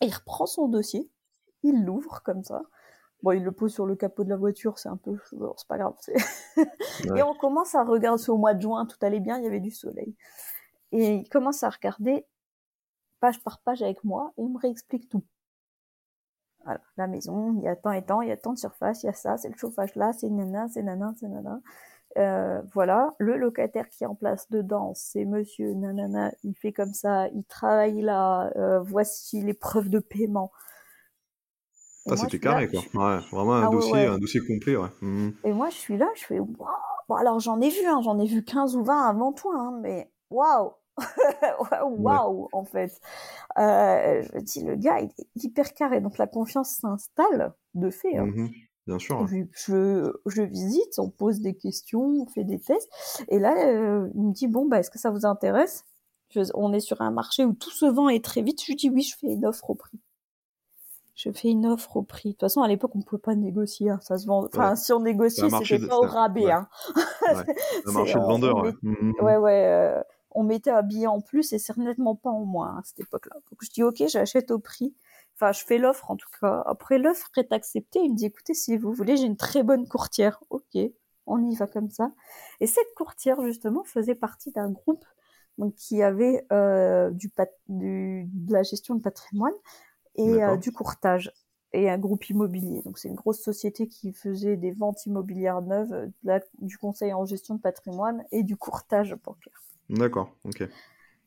Et il reprend son dossier, il l'ouvre comme ça. Bon, il le pose sur le capot de la voiture, c'est un peu, c'est pas grave. <laughs> Et on commence à regarder, c'est au mois de juin, tout allait bien, il y avait du soleil. Et il commence à regarder page par page avec moi et il me réexplique tout. Voilà, la maison, il y a tant et tant, il y a tant de surface, il y a ça, c'est le chauffage là, c'est nana, c'est nana, c'est nana. Euh, voilà, le locataire qui est en place dedans, c'est monsieur nanana, il fait comme ça, il travaille là, euh, voici les preuves de paiement. Ah, c'était carré, quoi. Ouais, vraiment un, ah dossier, un dossier complet, ouais. Mmh. Et moi, je suis là, je fais, waouh Bon, alors j'en ai vu, hein, j'en ai vu 15 ou 20 avant toi, hein, mais waouh <laughs> Waouh, en fait. Euh, je dis, le gars, il est hyper carré, donc la confiance s'installe, de fait. Hein. Mmh bien sûr. Je, je, visite, on pose des questions, on fait des tests, et là, euh, il me dit, bon, bah, est-ce que ça vous intéresse? On est sur un marché où tout se vend et très vite. Je lui dis, oui, je fais une offre au prix je fais une offre au prix. De toute façon, à l'époque, on pouvait pas négocier. Hein. Ça se vend. Enfin, si on négociait, c'était pas au rabais. Ouais. Hein. <laughs> un marché de vendeur. Ouais, mmh, mmh, mmh. ouais. ouais euh, on mettait un billet en plus et c'est nettement pas en moins à cette époque-là. Donc je dis ok, j'achète au prix. Enfin, je fais l'offre en tout cas. Après, l'offre est acceptée. Il me dit écoutez, si vous voulez, j'ai une très bonne courtière. Ok, on y va comme ça. Et cette courtière justement faisait partie d'un groupe donc qui avait euh, du, du, de la gestion de patrimoine et euh, du courtage et un groupe immobilier. Donc c'est une grosse société qui faisait des ventes immobilières neuves, du conseil en gestion de patrimoine et du courtage bancaire. D'accord, ok.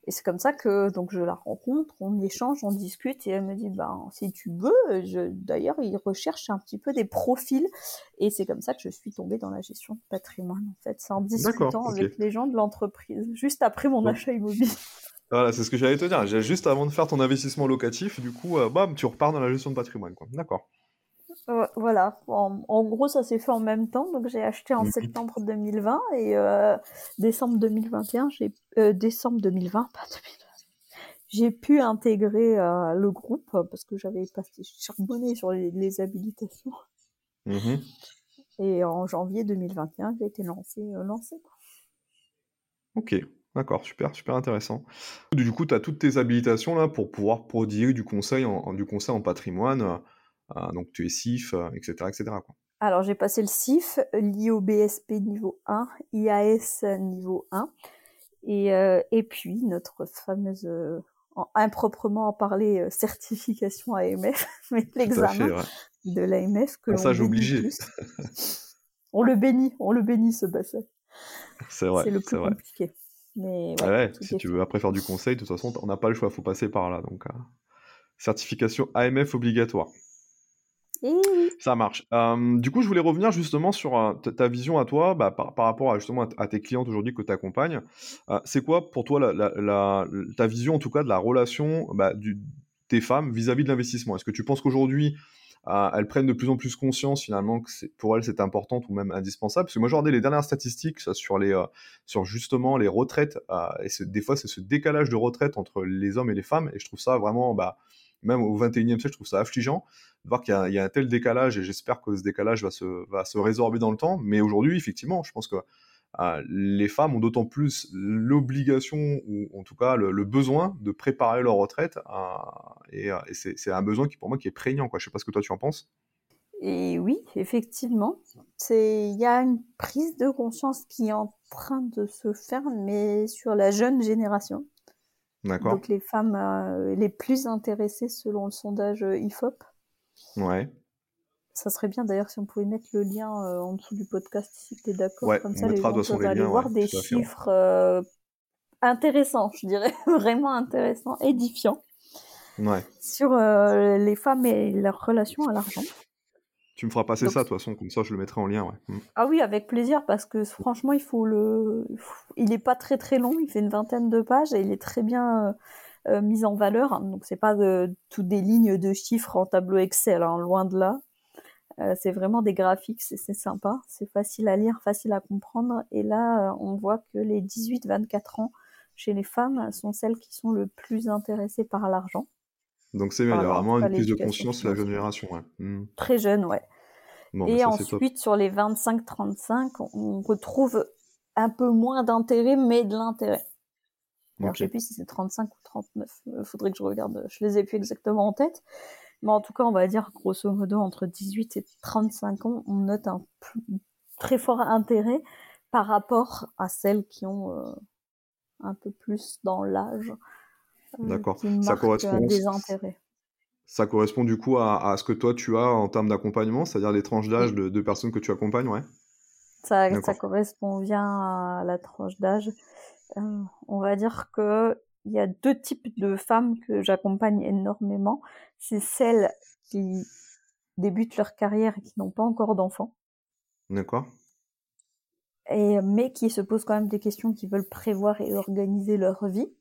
Et c'est comme ça que donc je la rencontre, on échange, on discute et elle me dit ben si tu veux, je... d'ailleurs il recherche un petit peu des profils et c'est comme ça que je suis tombée dans la gestion de patrimoine en fait, c'est en discutant avec les gens de l'entreprise juste après mon achat immobilier. <laughs> Voilà, c'est ce que j'allais te dire. Juste avant de faire ton investissement locatif, du coup, euh, bam, tu repars dans la gestion de patrimoine. D'accord. Voilà. En, gros, ça s'est fait en même temps. Donc, j'ai acheté en mhm. septembre 2020 et euh, décembre 2021, j'ai euh, décembre 2020, pas 2020. J'ai pu intégrer le groupe parce que j'avais passé charbonné sur les, habilitations. Mhm. Et en janvier 2021, j'ai été lancé. lancé Ok. D'accord, super, super intéressant. Du coup, tu as toutes tes habilitations là pour pouvoir prodiguer du conseil en, du conseil en patrimoine. Euh, euh, donc tu es CIF, etc. etc. Quoi. Alors j'ai passé le CIF, l'IOBSP niveau 1, IAS niveau 1, et, euh, et puis notre fameuse, improprement en parler, certification AMF, <laughs> mais l'examen de l'AMF que j'ai obligé. <laughs> on le bénit, on le bénit ce passage. C'est vrai. C'est le plus compliqué. Mais ouais, si tu veux après faire du conseil, de toute façon, on n'a pas le choix, il faut passer par là. Donc, euh, certification AMF obligatoire. Ça marche. du coup, je voulais revenir justement sur ta vision à toi, bah, par, rapport à, justement à, tes clientes aujourd'hui que tu accompagnes. C'est quoi pour toi la, ta vision, en tout cas, de la relation bah, du, des femmes vis-à-vis de l'investissement? Est-ce que tu penses qu'aujourd'hui, elles prennent de plus en plus conscience finalement que pour elles c'est important ou même indispensable? Parce que moi j'ai regardé les dernières statistiques sur, les, sur justement les retraites, et des fois c'est ce décalage de retraite entre les hommes et les femmes, et je trouve ça vraiment, bah, même au 21e siècle, je trouve ça affligeant de voir qu'il y, a un tel décalage, et j'espère que ce décalage va se, résorber dans le temps. Mais aujourd'hui, effectivement, je pense que euh, les femmes ont d'autant plus l'obligation, ou en tout cas le, besoin, de préparer leur retraite. Euh, et, euh, c'est un besoin qui, pour moi, qui est prégnant. Je sais pas ce que toi tu en penses. Et oui, effectivement, il y a une prise de conscience qui est en train de se faire, mais sur la jeune génération. D'accord. Donc les femmes les plus intéressées selon le sondage IFOP. Ouais. Ça serait bien d'ailleurs si on pouvait mettre le lien euh, en dessous du podcast si tu es d'accord. Ouais, Comme ça, les gens peuvent aller voir des chiffres euh, intéressants, je dirais, <laughs> vraiment intéressants, édifiants. Ouais. Sur euh, les femmes et leur relation à l'argent. Tu me feras passer ça, de toute façon, comme ça je le mettrai en lien. Ouais. Mm. Ah oui, avec plaisir, parce que franchement, il faut le. Il n'est pas très très long, il fait une vingtaine de pages et il est très bien mis en valeur. Donc, c'est pas de, toutes des lignes de chiffres en tableau Excel, hein, loin de là. Euh, c'est vraiment des graphiques, c'est sympa, c'est facile à lire, facile à comprendre. Et là, euh, on voit que les 18-24 ans chez les femmes sont celles qui sont le plus intéressées par l'argent. Donc c'est bien, il y a vraiment une prise de conscience de la jeune génération. Hmm. Très jeune, ouais. et ensuite, sur les 25-35, on retrouve un peu moins d'intérêt, mais de l'intérêt. Je ne sais plus si c'est 35 ou 39. Il faudrait que je regarde. Je les ai plus exactement en tête. Mais en tout cas, on va dire grosso modo entre 18 et 35 ans, on note un très fort intérêt par rapport à celles qui ont euh, un peu plus dans l'âge. Euh, D'accord. Ça correspond. Des intérêts. Ça correspond du coup à, ce que toi tu as en termes d'accompagnement, c'est-à-dire les tranches d'âge de, personnes que tu accompagnes, ouais? Ça, ça correspond bien à la tranche d'âge. Euh, on va dire que il y a deux types de femmes que j'accompagne énormément. C'est celles qui débutent leur carrière et qui n'ont pas encore d'enfants. D'accord. Et, mais qui se posent quand même des questions, qui veulent prévoir et organiser leur vie.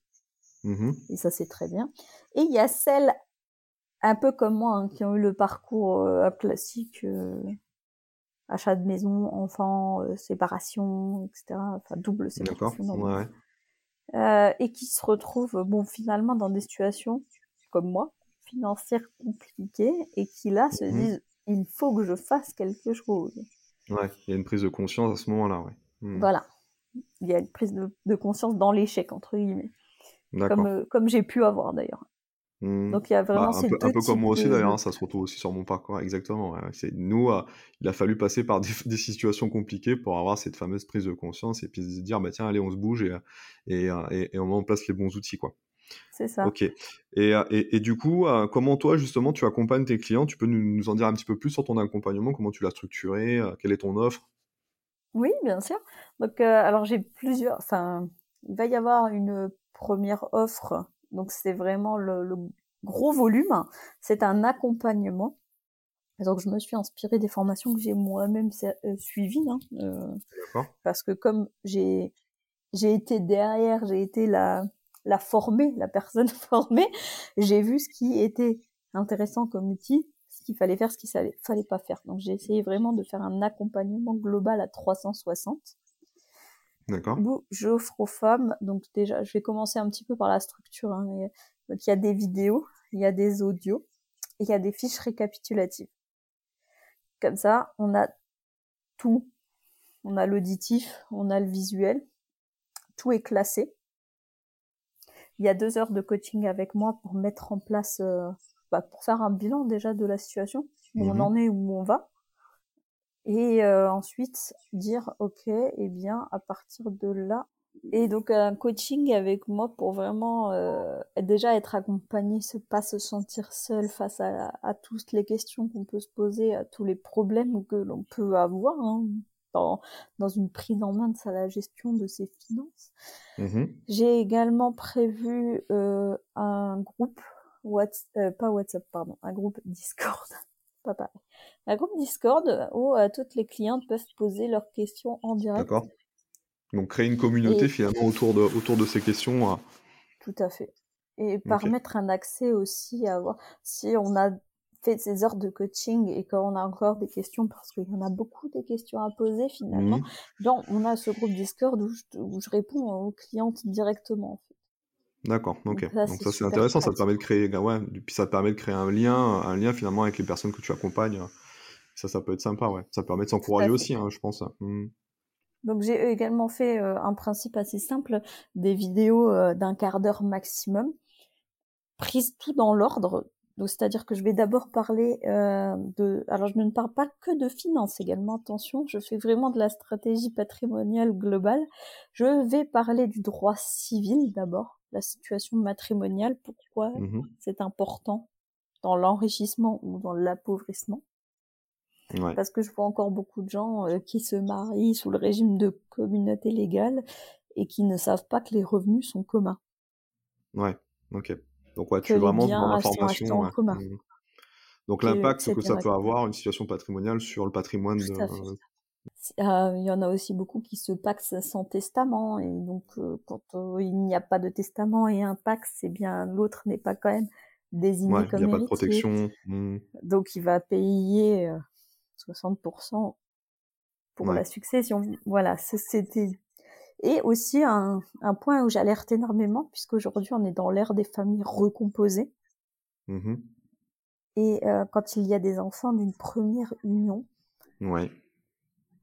Mmh et ça, c'est très bien. Et il y a celles, un peu comme moi, hein, qui ont eu le parcours euh, classique, euh, achat de maison, enfants, euh, séparation, etc. Enfin, double séparation. D'accord. Ouais, ouais. Euh, et qui se retrouvent, bon, finalement, dans des situations comme moi, financières compliquées, et qui là se mhm. disent il faut que je fasse quelque chose. Ouais, il y a une prise de conscience à ce moment-là, ouais. Mhm. Voilà. Il y a une prise de, conscience dans l'échec, entre guillemets. Comme, euh, comme j'ai pu avoir d'ailleurs. Mmh. Donc il y a vraiment bah, un, peu, un peu comme moi aussi d'ailleurs, hein, ça se retrouve aussi sur mon parcours, exactement. C'est nous, euh, il a fallu passer par des, situations compliquées pour avoir cette fameuse prise de conscience et puis se dire bah tiens allez on se bouge et, et, et, on met en place les bons outils quoi. C'est ça. Ok. Et, et, du coup, euh, comment toi justement tu accompagnes tes clients? Tu peux nous, en dire un petit peu plus sur ton accompagnement? Comment tu l'as structuré? Euh, Quelle est ton offre? Oui, bien sûr. Donc alors j'ai plusieurs. Enfin, il va y avoir une première offre donc c'est vraiment le, gros volume. C'est un accompagnement. Donc je me suis inspirée des formations que j'ai moi-même euh, suivies, hein, euh, parce que comme j'ai j'ai été derrière, j'ai été la la formée, la personne <laughs> formée, j'ai vu ce qui était intéressant comme outil, ce qu'il fallait faire, ce qu'il fallait, fallait pas faire. Donc j'ai essayé vraiment de faire un accompagnement global à 360. D'accord. Aux femmes, donc déjà, je vais commencer un petit peu par la structure. Hein, donc il y a des vidéos, il y a des audios, et il y a des fiches récapitulatives. Comme ça, on a tout. On a l'auditif, on a le visuel, tout est classé. Il y a deux heures de coaching avec moi pour mettre en place, euh, bah, pour faire un bilan déjà de la situation, où on en est, où on va et euh, ensuite dire ok et eh bien à partir de là. Et donc un coaching avec moi pour vraiment euh, déjà être accompagné se pas se sentir seul face à, à toutes les questions qu'on peut se poser à tous les problèmes que l'on peut avoir hein, dans, dans une prise en main de sa la gestion de ses finances. Mmh j'ai également prévu euh, un groupe What's, euh, pas WhatsApp pardon un groupe Discord. <laughs> Pas pareil. Un groupe Discord où euh, toutes les clientes peuvent poser leurs questions en direct. D'accord. Donc créer une communauté finalement autour de, autour de ces questions. Tout à fait. Et permettre un accès aussi à voir si on a fait ces heures de coaching et quand on a encore des questions, parce qu'il y en a beaucoup des questions à poser finalement, mmh. on a ce groupe Discord où je, où je réponds aux clientes directement. En fait. D'accord, ok. Donc, ça c'est intéressant, ça te permet de créer, ouais, puis ça te permet de créer un lien, un lien finalement avec les personnes que tu accompagnes. Ça, ça peut être sympa, ouais. Ça permet de s'encourager aussi, hein, je pense. Mmh. Donc j'ai également fait euh, un principe assez simple, des vidéos euh, d'un quart d'heure maximum, prises tout dans l'ordre. Donc c'est-à-dire que je vais d'abord parler euh, de. Alors je ne parle pas que de finances également, attention. Je fais vraiment de la stratégie patrimoniale globale. Je vais parler du droit civil d'abord, la situation matrimoniale, pourquoi mmh c'est important dans l'enrichissement ou dans l'appauvrissement. Parce que je vois encore beaucoup de gens euh, qui se marient sous le régime de communauté légale et qui ne savent pas que les revenus sont communs. Ouais, ok. Donc ouais, tu es vraiment dans l'information. Ouais. Mmh. Donc l'impact que ça peut avoir, une situation patrimoniale sur le patrimoine de... Euh, il y en a aussi beaucoup qui se paxent sans testament et donc euh, quand il n'y a pas de testament et un pax, c'est bien l'autre n'est pas quand même désigné ouais, comme il n'y a pas de protection. Mmh. Donc il va payer 60% pour la succession. Voilà, c'était et aussi un, un point où j'alerte énormément puisqu'aujourd'hui on est dans l'ère des familles recomposées. Mmh et euh, quand il y a des enfants d'une première union, ouais.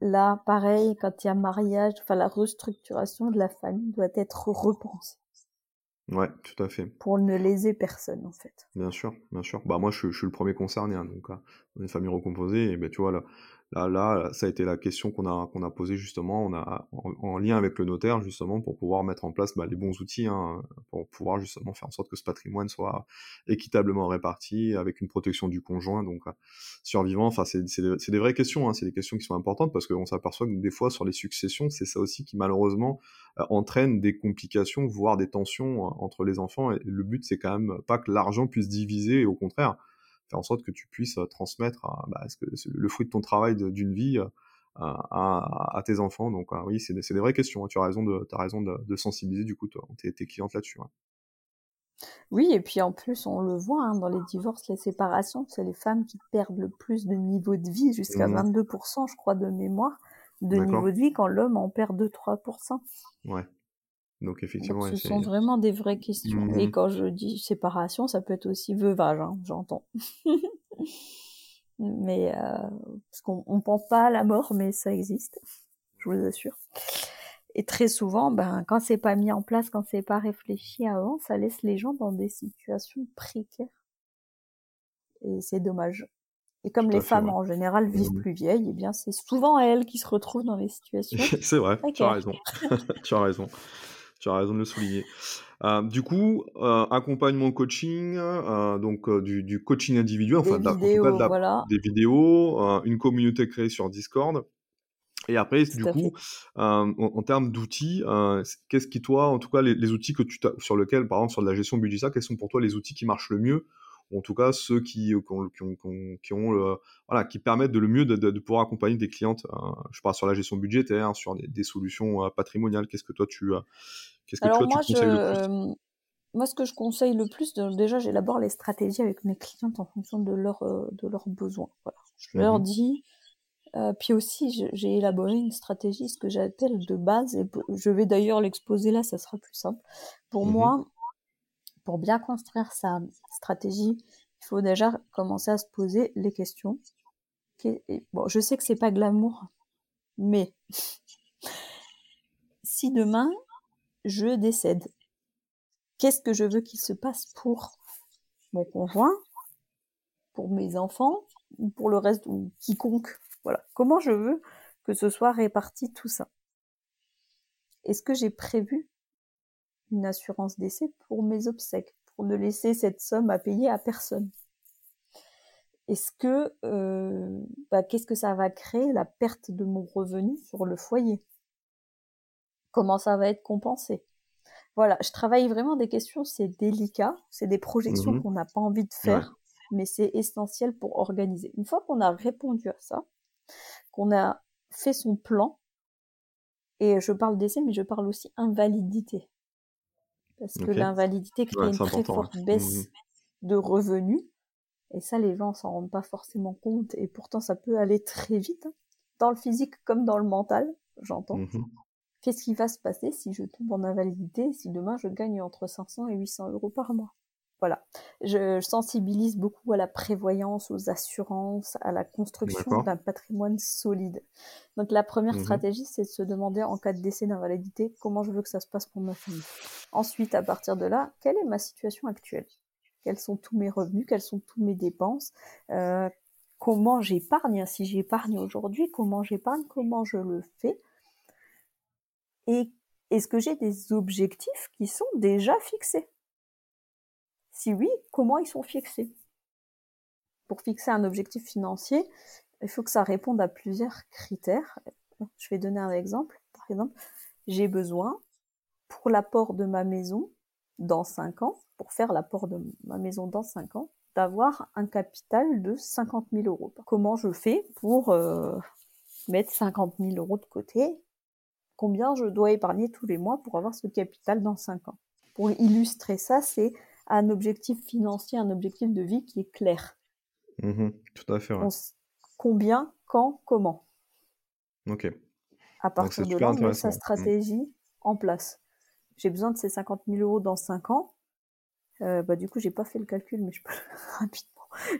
là pareil, quand il y a mariage, enfin la restructuration de la famille doit être repensée. Ouais, tout à fait. Pour ne léser personne, en fait. Bien sûr, bien sûr. Bah moi, je, je suis le premier concerné, hein, donc on est une famille recomposée, et ben tu vois là, Là, là, ça a été la question qu'on a a posée justement, on a en, lien avec le notaire justement pour pouvoir mettre en place bah, les bons outils hein, pour pouvoir justement faire en sorte que ce patrimoine soit équitablement réparti avec une protection du conjoint, donc euh, survivant. Enfin, c'est des, vraies questions, hein, c'est des questions qui sont importantes parce qu'on s'aperçoit que des fois sur les successions, c'est ça aussi qui malheureusement euh, entraîne des complications, voire des tensions euh, entre les enfants. Et le but, c'est quand même pas que l'argent puisse diviser, et au contraire faire en sorte que tu puisses euh, transmettre bah, que le fruit de ton travail d'une vie euh, à, tes enfants. Donc oui, c'est des, des, vraies questions. Hein. Tu as raison de, as raison de, sensibiliser du coup tes, tes clientes là-dessus. Oui, et puis en plus, on le voit hein, dans les divorces, les séparations, c'est les femmes qui perdent le plus de niveau de vie, jusqu'à 22%, mmh. je crois, de mémoire, de niveau de vie, quand l'homme en perd 2-3%. Ouais. Donc effectivement, ce sont vraiment des vraies questions. Et mmh quand je dis séparation, ça peut être aussi veuvage, hein, j'entends. <laughs> mais euh, parce qu'on on pense pas à la mort, mais ça existe, je vous assure. Et très souvent, ben quand c'est pas mis en place, quand c'est pas réfléchi avant, ça laisse les gens dans des situations précaires. Et c'est dommage. Et comme les femmes en général vivent mmh plus vieilles, eh bien c'est souvent elles qui se retrouvent dans les <laughs> situations. c'est vrai, tu as raison. <laughs> tu as raison tu as raison de le souligner. Euh, du coup, euh, accompagnement coaching, euh, donc du, du, coaching individuel, enfin des vidéos, voilà. des vidéos, une communauté créée sur Discord. Et après, du coup, en, en, termes d'outils, qu'est-ce qui toi, en tout cas, les, les outils que tu sur lesquels, par exemple, sur de la gestion budgétaire, quels sont pour toi les outils qui marchent le mieux ou en tout cas ceux qui, qui ont, qui ont, qui ont le, voilà, qui permettent de le mieux de, de, pouvoir accompagner des clientes. je parle sur la gestion budgétaire, sur des, des solutions patrimoniales. Qu'est-ce que toi tu, alors moi, je... moi, ce que je conseille le plus, déjà, j'élabore les stratégies avec mes clientes en fonction de, leur, euh, de leurs besoins. Voilà. Je leur mmh dis, euh, puis aussi, j'ai élaboré une stratégie, ce que j'appelle de base, et je vais d'ailleurs l'exposer là, ça sera plus simple. Pour mmh moi, pour bien construire sa stratégie, il faut déjà commencer à se poser les questions. Je sais que c'est pas glamour, mais <laughs> si demain je décède. Qu'est-ce que je veux qu'il se passe pour mon conjoint, pour mes enfants, ou pour le reste, ou quiconque? Voilà. Comment je veux que ce soit réparti tout ça? Est-ce que j'ai prévu une assurance décès pour mes obsèques, pour ne laisser cette somme à payer à personne Est-ce que euh, bah, qu'est-ce que ça va créer la perte de mon revenu sur le foyer? Comment ça va être compensé? Voilà, je travaille vraiment des questions, c'est délicat, c'est des projections mmh qu'on n'a pas envie de faire, mais c'est essentiel pour organiser. Une fois qu'on a répondu à ça, qu'on a fait son plan, et je parle d'essai, mais je parle aussi invalidité. Parce que l'invalidité crée une très forte baisse mmh de revenus Et ça, les gens s'en rendent pas forcément compte. Et pourtant, ça peut aller très vite, hein. dans le physique comme dans le mental, j'entends. Mhm. Qu'est-ce qui va se passer si je tombe en invalidité, si demain je gagne entre 500 et 800 euros par mois? Voilà. Je sensibilise beaucoup à la prévoyance, aux assurances, à la construction d'un patrimoine solide. Donc la première Mhm. stratégie, c'est de se demander en cas de décès d'invalidité, comment je veux que ça se passe pour ma famille. Ensuite, à partir de là, quelle est ma situation actuelle? Quels sont tous mes revenus? Quelles sont toutes mes dépenses? Euh, Comment j'épargne? Si j'épargne aujourd'hui, comment j'épargne? Comment je le fais? Et est-ce que j'ai des objectifs qui sont déjà fixés? Si oui, comment ils sont fixés? Pour fixer un objectif financier, il faut que ça réponde à plusieurs critères. Je vais donner un exemple. Par exemple, j'ai besoin pour l'apport de ma maison dans 5 ans, pour faire l'apport de ma maison dans 5 ans, d'avoir un capital de 50 000 euros. Comment je fais pour euh, mettre 50 000 euros de côté? Combien je dois épargner tous les mois pour avoir ce capital dans 5 ans? Pour illustrer ça, c'est un objectif financier, un objectif de vie qui est clair. Mhm. Tout à fait. Ouais. On s- combien, quand, comment? Ok. À partir de là, on met sa Mm. stratégie en place. J'ai besoin de ces 50 000 euros dans 5 ans. Euh, bah, du coup, j'ai pas fait le calcul, mais je peux <laughs> rapidement.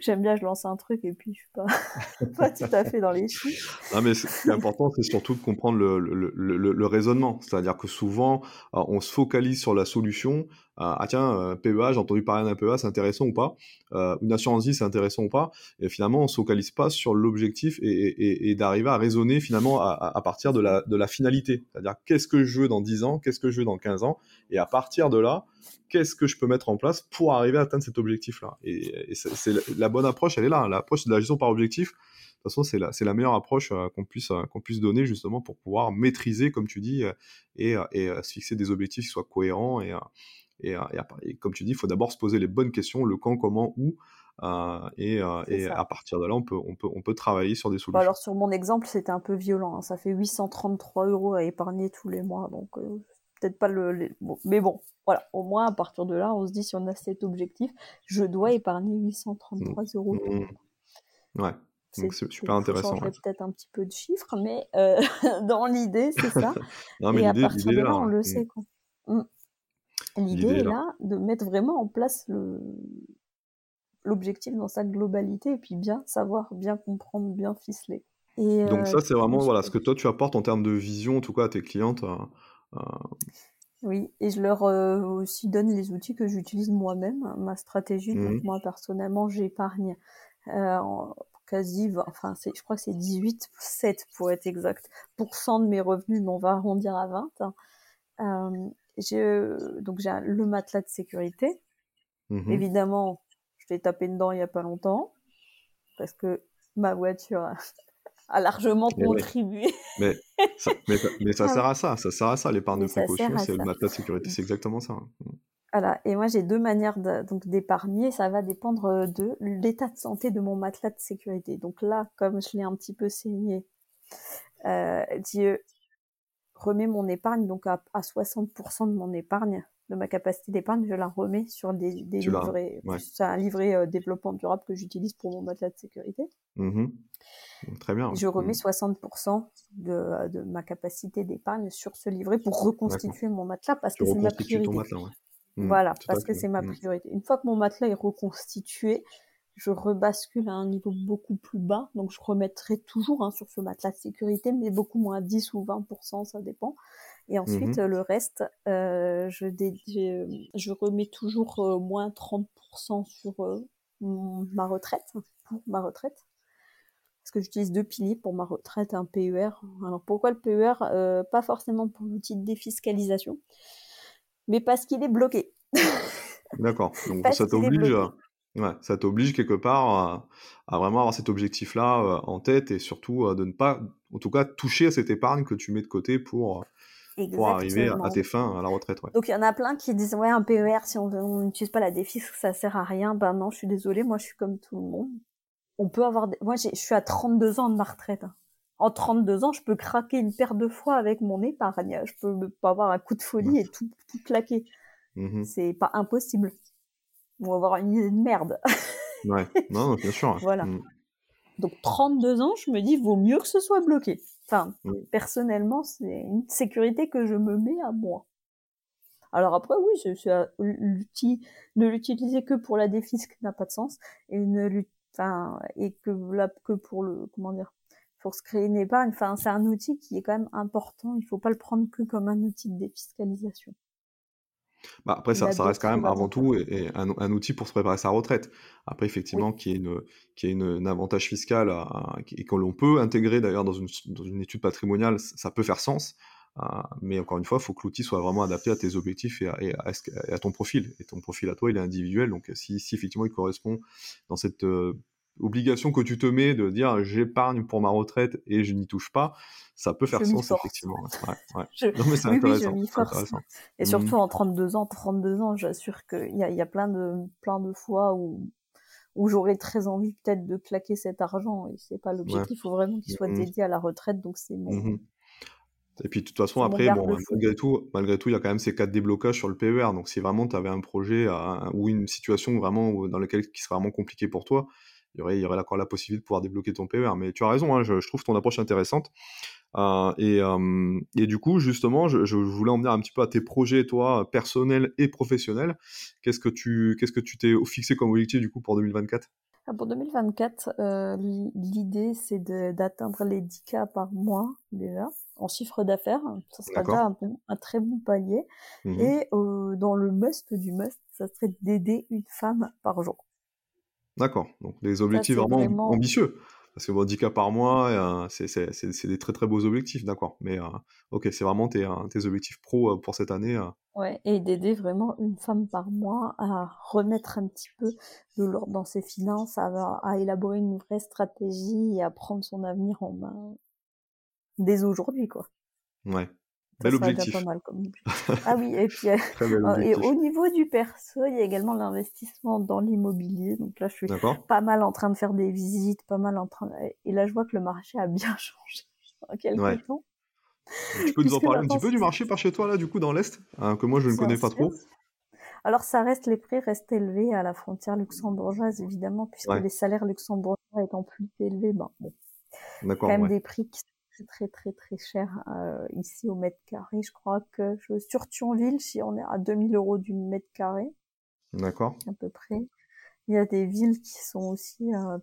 J'aime bien, je lance un truc et puis je suis pas, <laughs> pas tout à fait dans les chiffres. Non, mais ce qui est important, c'est surtout de comprendre le, le, le, le- le raisonnement. C'est-à-dire que souvent, euh, on se focalise sur la solution. Ah tiens, euh, PEA, j'ai entendu parler d'un PEA, c'est intéressant ou pas? Euh, Une assurance vie, c'est intéressant ou pas? Et finalement, on se focalise pas sur l'objectif et, et, et- d'arriver à raisonner finalement à, à- partir de la, de la finalité. C'est-à-dire, qu'est-ce que je veux dans 10 ans? Qu'est-ce que je veux dans 15 ans? Et à partir de là, qu'est-ce que je peux mettre en place pour arriver à atteindre cet objectif-là? Et, et c'est, la, bonne approche, elle est là. L'approche de la gestion par objectif, de toute façon, c'est la, la meilleure approche euh, qu'on puisse, euh, qu'on puisse donner justement pour pouvoir maîtriser, comme tu dis, et, et se fixer des objectifs qui soient cohérents. Et, et, euh, et comme tu dis, il faut d'abord se poser les bonnes questions, le quand, comment, où. euh, et euh, et à partir de là, on peut, on peut, on peut travailler sur des Bah solutions. alors, sur mon exemple, c'était un peu violent. hein. Ça fait 833 euros à épargner tous les mois. Donc, euh, peut-être pas le. les- bon, mais bon, voilà. Au moins, à partir de là, on se dit si on a cet objectif, je dois épargner 833 euros. Mmh. Ouais, donc c'est super Je intéressant. changerai ouais. peut-être un petit peu de chiffres, mais <laughs> dans l'idée, c'est ça. <laughs> Non, mais Et à partir de là, là. on ouais. le Mmh. sait. quoi. Mm. L'idée est là. de mettre vraiment en place le l'objectif dans sa globalité et puis bien savoir, bien comprendre, bien ficeler. Et Donc euh, ça, c'est vraiment voilà, ce que toi, tu apportes en termes de vision, en tout cas à tes clientes. euh, euh, Oui, et je leur euh, aussi donne les outils que j'utilise moi-même, hein, ma stratégie. Mhm. Donc moi personnellement, j'épargne euh, quasi, enfin je crois que c'est 18, 7 pour être exact, pour cent de mes revenus, mais on va arrondir à 20. hein. Euh, j'ai, donc j'ai le matelas de sécurité. mhm. Évidemment, je l'ai tapé dedans il y a pas longtemps parce que ma voiture a, <laughs> a largement ouais. contribué. Mais <laughs> ça, mais, ça- mais ça Ah sert à ça, ça sert à ça, l'épargne de précaution, c'est le matelas de sécurité, c'est exactement ça. Mm. Voilà, et moi j'ai deux manières de- donc d'épargner, ça va dépendre euh, de l'état de santé de mon matelas de sécurité. Donc là, comme je l'ai un petit peu saigné, euh, remets mon épargne donc à, à 60% de mon épargne, de ma capacité d'épargne, je la remets sur des, des livrets. ouais. C'est un livret euh, développement durable que j'utilise pour mon matelas de sécurité. Mhm. Très bien. Je remets Mm. 60% de, de ma capacité d'épargne sur ce livret pour reconstituer mon matelas parce Tu que c'est ma ton priorité. matelas, ouais. Mm, Voilà, tout parce que c'est ma Mm. priorité. Une fois que mon matelas est reconstitué, je rebascule à un niveau beaucoup plus bas. Donc, je remettrai toujours hein, sur ce matelas de sécurité, mais beaucoup moins 10 ou 20%, ça dépend. Et ensuite, Mhm. le reste, euh, je, remets toujours euh, moins 30% sur euh, mon- ma retraite, pour ma retraite. Parce que j'utilise deux piliers pour ma retraite, un PER. Alors, pourquoi le PER Pas forcément pour l'outil de défiscalisation, mais parce qu'il est bloqué. D'accord. Donc Parce ça t'oblige, bloqué. Ouais, ça t'oblige quelque part à, à vraiment avoir cet objectif-là euh, en tête et surtout euh, de ne pas, en tout cas, toucher à cette épargne que tu mets de côté pour, pour arriver à, tes fins à la retraite. Ouais. Donc il y en a plein qui disent ouais un PER si on n'utilise pas la défis ça sert à rien. Ben non, je suis désolée, moi je suis comme tout le monde. On peut avoir des... moi je suis à 32 ans de ma retraite. hein. En 32 ans, je peux craquer une paire de fois avec mon épargne. Je peux pas avoir un coup de folie et tout, tout claquer. Mhm. C'est pas impossible. Ou avoir une idée de merde. Ouais, non, <laughs> bien sûr. voilà. Mm. Donc 32 ans, je me dis, vaut mieux que ce soit bloqué. Enfin, mm. personnellement, c'est une sécurité que je me mets à moi. Alors après, oui, c'est l'outil, ne l'utiliser que pour la défisque n'a pas de sens et ne enfin, et que là, que pour le, comment dire, pour se créer une épargne. Enfin, c'est un outil qui est quand même important. Il faut pas le prendre que comme un outil de défiscalisation. Bah après, ça, ça reste quand même avant tout et, un, outil pour se préparer à sa retraite. Après, effectivement, qui est une, qui est une, avantage fiscal et que l'on peut intégrer d'ailleurs dans une, dans une, étude patrimoniale, ça peut faire sens. Euh, mais encore une fois, il faut que l'outil soit vraiment adapté à tes objectifs et à, à, ton profil. Et ton profil à toi, il est individuel. Donc, si, si effectivement il correspond dans cette euh, obligation que tu te mets de dire j'épargne pour ma retraite et je n'y touche pas, ça peut faire sens effectivement. Ouais, <laughs> je... Non mais c'est intéressant. Oui, Et surtout mmh. en 32 ans, 32 ans, j'assure qu'il y a, y a plein de plein de fois où où j'aurais très envie peut-être de claquer cet argent et c'est pas l'objectif. Il faut vraiment qu'il soit mmh dédié à la retraite, donc c'est mon. Mmh et puis de toute façon après, bon, malgré tout, malgré tout, il y a quand même ces quatre déblocages sur le PER. Donc si vraiment tu avais un projet ou une situation vraiment dans laquelle qui serait vraiment compliqué pour toi, il y aurait, il y aurait encore la possibilité de pouvoir débloquer ton PER. Mais tu as raison, hein, je, trouve ton approche intéressante. Euh, et, euh, et, du coup, justement, je, je, voulais en venir un petit peu à tes projets, toi, personnels et professionnels. Qu'est-ce que tu qu'est-ce que tu t'es fixé comme objectif du coup pour 2024 ah, Pour 2024, euh, l'idée c'est d'atteindre les 10 cas par mois déjà en chiffre d'affaires. Ça sera déjà un, un, très bon palier. Mmh et euh, dans le must du must, ça serait d'aider une femme par jour. D'accord. Donc des objectifs vraiment, ambitieux. Parce que bon, 10 cas par mois, euh, c'est des très très beaux objectifs, d'accord. Mais euh, ok, c'est vraiment tes, euh, tes, objectifs pro pour cette année. Ouais, et d'aider vraiment une femme par mois à remettre un petit peu de l'ordre dans ses finances, à, à, élaborer une vraie stratégie et à prendre son avenir en main dès aujourd'hui, quoi. Ouais. Bel objectif. Pas mal comme <laughs> ah oui, et puis euh, et au niveau du perso, il y a également l'investissement dans l'immobilier. Donc là, je suis pas mal en train de faire des visites, pas mal en train. Et là, je vois que le marché a bien <laughs> changé en quelques temps. Tu peux nous en parler un petit peu du marché par chez toi là, du coup, dans l'est, hein, que moi je ne connais pas trop. Alors ça reste, les prix restent élevés à la frontière luxembourgeoise évidemment, puisque les salaires luxembourgeois étant plus élevés, ben bon, quand même des prix qui très très très cher euh, ici au mètre carré. Je crois que je, sur Thionville, si on est à 2000 euros du mètre carré. D'accord. À peu près. Il y a des villes qui sont aussi euh,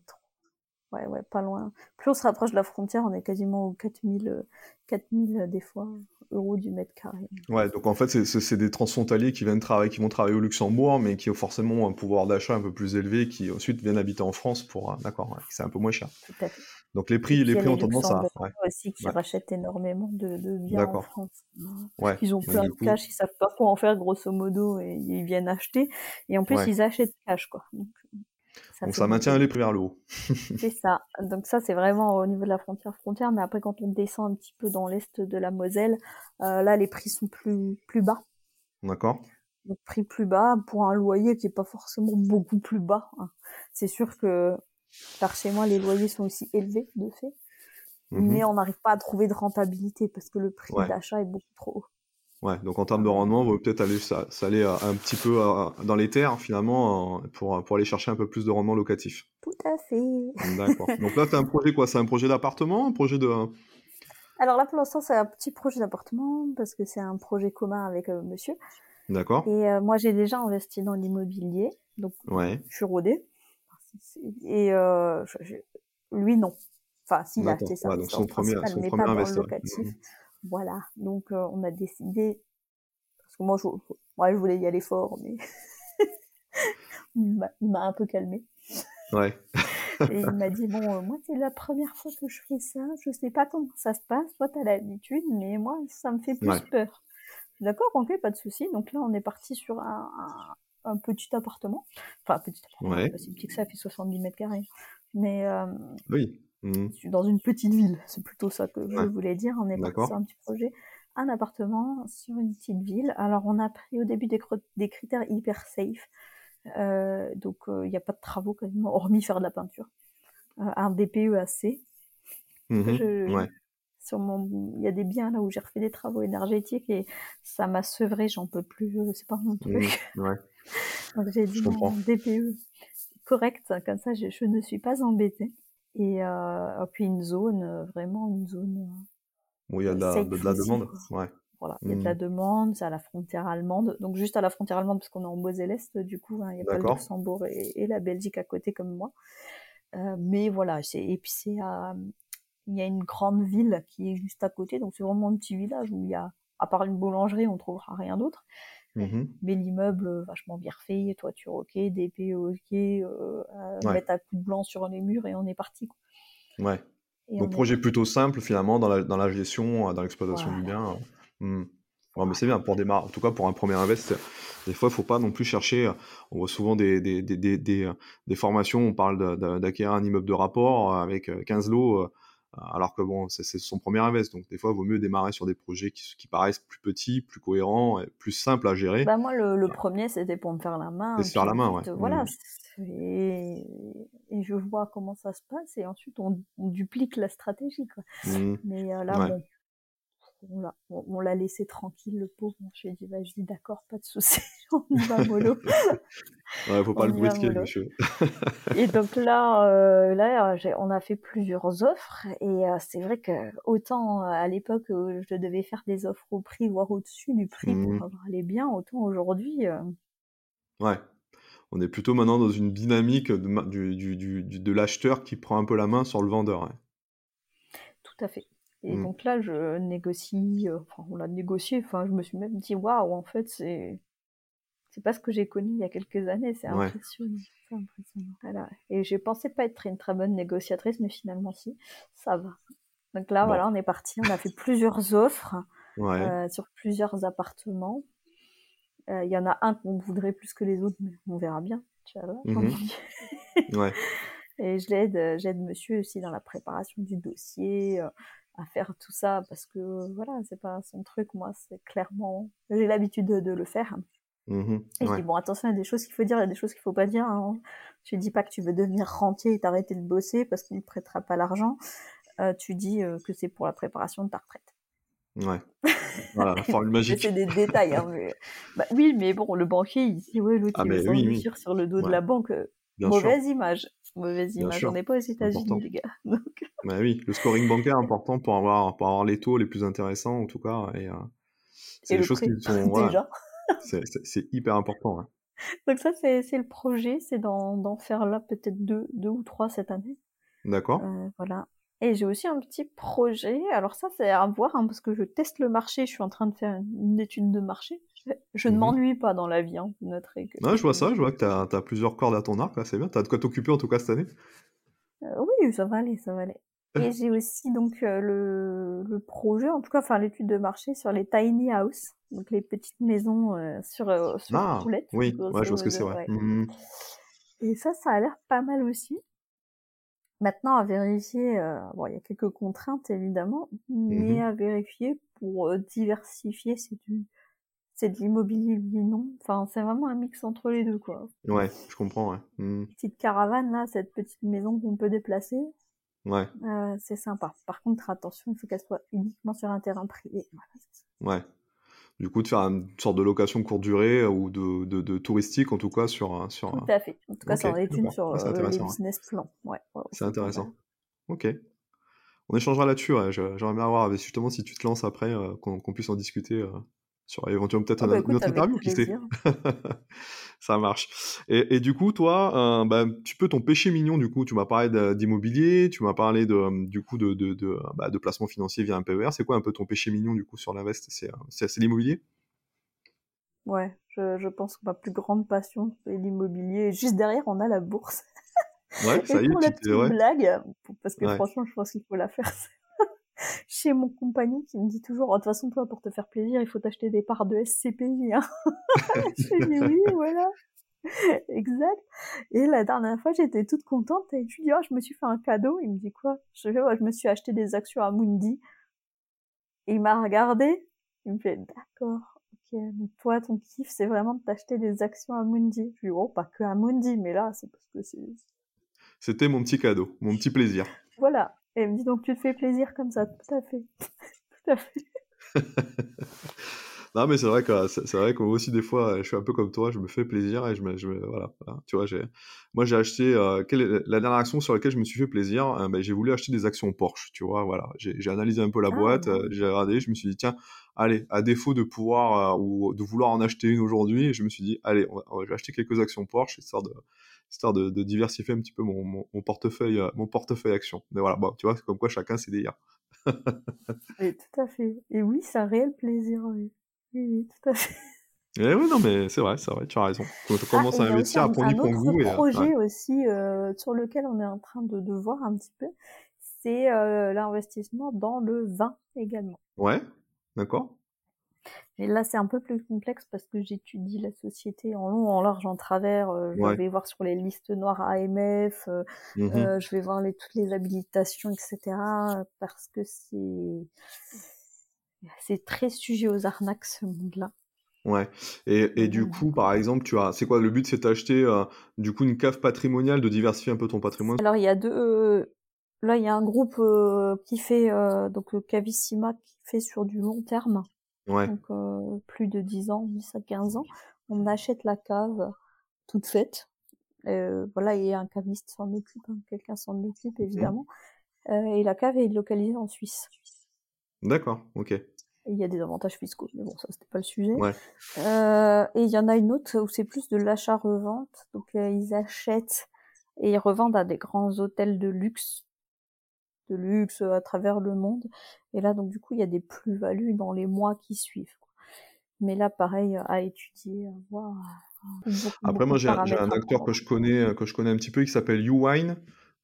ouais ouais pas loin. Plus on se rapproche de la frontière, on est quasiment aux 4000 4000 euh, des fois euros du mètre carré. Ouais, donc en fait, c'est des transfrontaliers qui viennent travailler, qui vont travailler au Luxembourg, mais qui ont forcément un pouvoir d'achat un peu plus élevé, qui ensuite viennent habiter en France pour, d'accord, c'est un peu moins cher. Tout à fait. Donc les prix, les prix ont tendance à. Ouais. aussi qui rachètent énormément de, de biens en France. Ouais. Ils ont plein de cash, ils savent pas quoi en faire grosso modo et ils viennent acheter. Et en plus ils achètent cash quoi. Donc ça, Donc ça maintient les prix vers le haut. <laughs> c'est ça. Donc ça c'est vraiment au niveau de la frontière frontière. Mais après quand on descend un petit peu dans l'est de la Moselle, euh, là les prix sont plus plus bas. D'accord. Donc prix plus bas pour un loyer qui est pas forcément beaucoup plus bas. Hein. C'est sûr que par chez moi, les loyers sont aussi élevés, de fait. Mhm. Mais on n'arrive pas à trouver de rentabilité parce que le prix d'achat est beaucoup trop haut. Ouais, donc en termes de rendement, on va peut-être aller s'aller un petit peu dans les terres finalement pour, pour aller chercher un peu plus de rendement locatif. Tout à fait. D'accord. donc là, tu as un projet quoi? C'est un projet d'appartement Un projet de. Alors là, pour l'instant, c'est un petit projet d'appartement parce que c'est un projet commun avec euh, monsieur. D'accord. Et euh, moi, j'ai déjà investi dans l'immobilier. Donc, ouais. je suis rodée. Et euh, lui, non. Enfin, s'il a acheté ça, donc son premier, son mais premier pas locatif. Mhm. Voilà. Donc, euh, on a décidé, parce que moi, je, voulais y aller fort, mais <laughs> il m'a un peu calmé. Ouais. <laughs> et il m'a dit, bon, euh, moi, c'est la première fois que je fais ça, je sais pas comment ça se passe, toi, t'as l'habitude, mais moi, ça me fait plus peur. D'accord, ok, pas de souci. Donc là, on est parti sur un, un petit appartement. Enfin, petit appartement, ouais. c'est petit que ça, fait 70 mètres carrés. Mais euh, oui. Mmh. dans une petite ville, c'est plutôt ça que je voulais dire. On est parti sur un petit projet, un appartement sur une petite ville. Alors, on a pris au début des, des critères hyper safe. Euh, donc, euh, il n'y a pas de travaux quasiment, hormis faire de la peinture. Euh, un DPE assez. Mmh ouais sur mon il y a des biens là où j'ai refait des travaux énergétiques et ça m'a sevré j'en peux plus c'est pas mon truc mmh, ouais. Donc j'ai dit mon DPE correcte, comme ça je, ne suis pas embêtée. Et puis une zone, vraiment une zone. Bon, il y a de la, de, la demande. Ouais. Voilà, il y a de la mmh. demande, c'est à la frontière allemande, donc juste à la frontière allemande parce qu'on est en Moselle-Est, du coup, hein, il n'y a pas le Luxembourg et, la Belgique à côté comme moi. Euh, mais voilà, et puis c'est il y a une grande ville qui est juste à côté, donc c'est vraiment un petit village où il y a, à part une boulangerie, on trouvera rien d'autre. Mmh mais l'immeuble euh, vachement bien refait, toiture ok, PO ok, euh, mettre à coups de blanc sur les murs et on est parti. Ouais. donc projet plutôt simple finalement dans la, dans la gestion, dans l'exploitation du bien. Mmh. mais c'est bien pour démarrer. En tout cas, pour un premier invest, des fois, il faut pas non plus chercher. On voit souvent des, des, des, des, des formations, on parle d'acquérir un immeuble de rapport avec 15 lots, euh, alors que bon, c'est son premier invest. Donc, des fois, il vaut mieux démarrer sur des projets qui, qui paraissent plus petits, plus cohérents, et plus simples à gérer. Bah, moi, le, premier, c'était pour me faire la main. se faire la main, ouais. Voilà. Mmh. Et, et, je vois comment ça se passe, et ensuite, on, duplique la stratégie. Quoi. Mmh. Mais euh, là, bon on l'a laissé tranquille, le pauvre. Je lui ai dit, bah, je dis d'accord, pas de souci, <laughs> on y va mollo. <laughs> ouais, faut pas le brusquer, monsieur. et donc là, euh, là, on a fait plusieurs offres et euh, c'est vrai que autant euh, à l'époque je devais faire des offres au prix, voire au-dessus du prix pour mmh. avoir les biens, autant aujourd'hui. Ouais. On est plutôt maintenant dans une dynamique de, du, de l'acheteur qui prend un peu la main sur le vendeur. Tout à fait. Et mmh. donc là, je négocie, euh, enfin, on l'a négocié, enfin, je me suis même dit, waouh, en fait, c'est, c'est pas ce que j'ai connu il y a quelques années, c'est impressionnant. Voilà. Et j'ai pensé pas être une très bonne négociatrice, mais finalement, si, ça va. Donc là, voilà, on est parti, on a fait plusieurs offres euh, sur plusieurs appartements. Euh, il y en a un qu'on voudrait plus que les autres, mais on verra bien. Tu vois, mmh <laughs> ouais. Et je l'aide, j'aide monsieur aussi dans la préparation du dossier, à faire tout ça parce que voilà, c'est pas son truc. Moi, c'est clairement, j'ai l'habitude de, le faire. Mmh et je dis bon, attention, il y a des choses qu'il faut dire, il y a des choses qu'il faut pas dire. Hein. Tu dis pas que tu veux devenir rentier et t'arrêter de bosser parce qu'on ne prêtera pas l'argent. Euh, tu dis euh, que c'est pour la préparation de ta retraite. Ouais. <laughs> Voilà, la formule magique. c'est des détails. Hein, bah, oui, mais bon, le banquier, il dit ouais, l'autre, ah, il veut oui, sur le dos de la banque. Mauvaise image. Mauvaise image. On n'est pas aux États-Unis, les gars. <laughs> Bah oui, le scoring bancaire est important pour avoir, pour avoir les taux les plus intéressants, en tout cas. Et, euh, c'est des choses qui sont. <laughs> Déjà. c'est hyper important. Donc, ça, c'est le projet. C'est d'en faire là peut-être deux, deux ou trois cette année. D'accord. Euh, voilà. Et j'ai aussi un petit projet. Alors ça, c'est à voir, hein, parce que je teste le marché. Je suis en train de faire une étude de marché. Je ne mhm. m'ennuie pas dans la vie, hein, vous noterez. Que je vois ça, je vois que tu as, plusieurs cordes à ton arc, c'est bien. Tu as de quoi t'occuper en tout cas cette année? Euh, Oui, ça va aller, ça va aller. Et j'ai aussi donc euh, le, le, projet, en tout cas, enfin l'étude de marché sur les tiny house, donc les petites maisons euh, sur, sur ah, Oui, ouais, je ce que c'est, ouais. Mhm. Et ça, ça a l'air pas mal aussi. Maintenant, à vérifier, bon, il y a quelques contraintes évidemment, mais mhm. à vérifier pour diversifier, c'est du c'est de l'immobilier oui non. Enfin, c'est vraiment un mix entre les deux, quoi. Ouais, je comprends, ouais. Mmh. Petite caravane, là, cette petite maison qu'on peut déplacer. Ouais. Euh, c'est sympa. Par contre, attention, il faut qu'elle soit uniquement sur un terrain privé. ouais. Du coup, de faire une sorte de location courte durée ou de, de, de touristique, en tout cas, sur... sur tout à fait. En tout cas, ça en est une sur euh, les business plans. Ouais, c'est intéressant. Ok. On échangera là-dessus. J'aimerais bien voir, justement, si tu te lances après, euh, qu'on puisse en discuter sur éventuellement peut-être ah bah une autre interview, qui sait? <laughs> ça marche. Et, et, du coup, toi, euh, bah, tu peux ton péché mignon, du coup, tu m'as parlé d'immobilier, tu m'as parlé de, euh, du coup de, de, de, bah, de placement financier via un PER. C'est quoi un peu ton péché mignon, du coup, sur l'invest C'est euh, l'immobilier? Ouais, je, je pense que ma plus grande passion, c'est l'immobilier. Juste derrière, on a la bourse. Ouais, <laughs> ça y est, pour la petite blague, parce que franchement, je pense qu'il faut la faire <laughs> chez mon compagnon qui me dit toujours, oh, de toute façon, toi, pour te faire plaisir, il faut t'acheter des parts de SCPI. Hein. <laughs> je dis oui, voilà. <laughs> exact. Et la dernière fois, j'étais toute contente et je lui dis, oh, je me suis fait un cadeau. Il me dit quoi? Je, je me suis acheté des actions à Mundi. Et il m'a regardé. Il me fait, d'accord. Ok, donc toi, ton kiff, c'est vraiment de t'acheter des actions à Mundi. Je lui dis, oh, pas que à Mundi, mais là, c'est parce que c'est... C'était mon petit cadeau, mon petit plaisir. Voilà. Et elle me dit donc tu te fais plaisir comme ça, tout à fait. <laughs> tout à fait. <laughs> non, mais c'est vrai que c'est vrai que aussi des fois, je suis un peu comme toi, je me fais plaisir et je me, je me voilà, tu vois, j'ai, moi j'ai acheté, euh, quelle la dernière action sur laquelle je me suis fait plaisir, euh, ben, j'ai voulu acheter des actions Porsche, tu vois, voilà, j'ai analysé un peu la ah, boîte, euh, j'ai regardé, je me suis dit tiens, allez, à défaut de pouvoir ou de vouloir en acheter une aujourd'hui, je me suis dit allez, on je vais acheter quelques actions Porsche histoire de histoire de, de diversifier un petit peu mon, mon, mon portefeuille mon portefeuille actions. Mais voilà, bon, tu vois, c'est comme quoi chacun ses délires. <laughs> oui, tout à fait. Et oui, c'est un réel plaisir, oui. Oui, tout à fait. Eh oui, non, mais c'est vrai, c'est vrai, tu as raison. Quand on ah, commence à investir, à prendre un goût. Un projet aussi euh, sur lequel on est en train de, de voir un petit peu, c'est euh, l'investissement dans le vin également. Ouais, d'accord. Et là, c'est un peu plus complexe parce que j'étudie la société en long, en large, en travers. Euh, je vais voir sur les listes noires AMF, mmh je vais voir les, toutes les habilitations, etc. Parce que c'est c'est très sujet aux arnaques ce monde-là. Ouais. Et, et du coup, par exemple, tu as, c'est quoi le but, c'est d'acheter euh, du coup une cave patrimoniale, de diversifier un peu ton patrimoine? Alors il y a deux. là, il y a un groupe euh, qui fait euh, donc Cavissima qui fait sur du long terme. Ouais. Donc plus de 10 ans, 10 à 15 ans. On achète la cave toute faite. voilà, et un caviste s'en occupe, hein. quelqu'un s'en occupe évidemment. et la cave est localisée en Suisse. D'accord, ok. il y a des avantages fiscaux, mais bon, ça c'était pas le sujet. Euh, et il y en a une autre où c'est plus de l'achat-revente. Donc euh, ils achètent et ils revendent à des grands hôtels de luxe, de luxe à travers le monde. Et là, donc du coup, il y a des plus-values dans les mois qui suivent. Mais là, pareil, à étudier, à voir. Après, moi, j'ai un, acteur que je connais, que je connais un petit peu, qui s'appelle YouWine.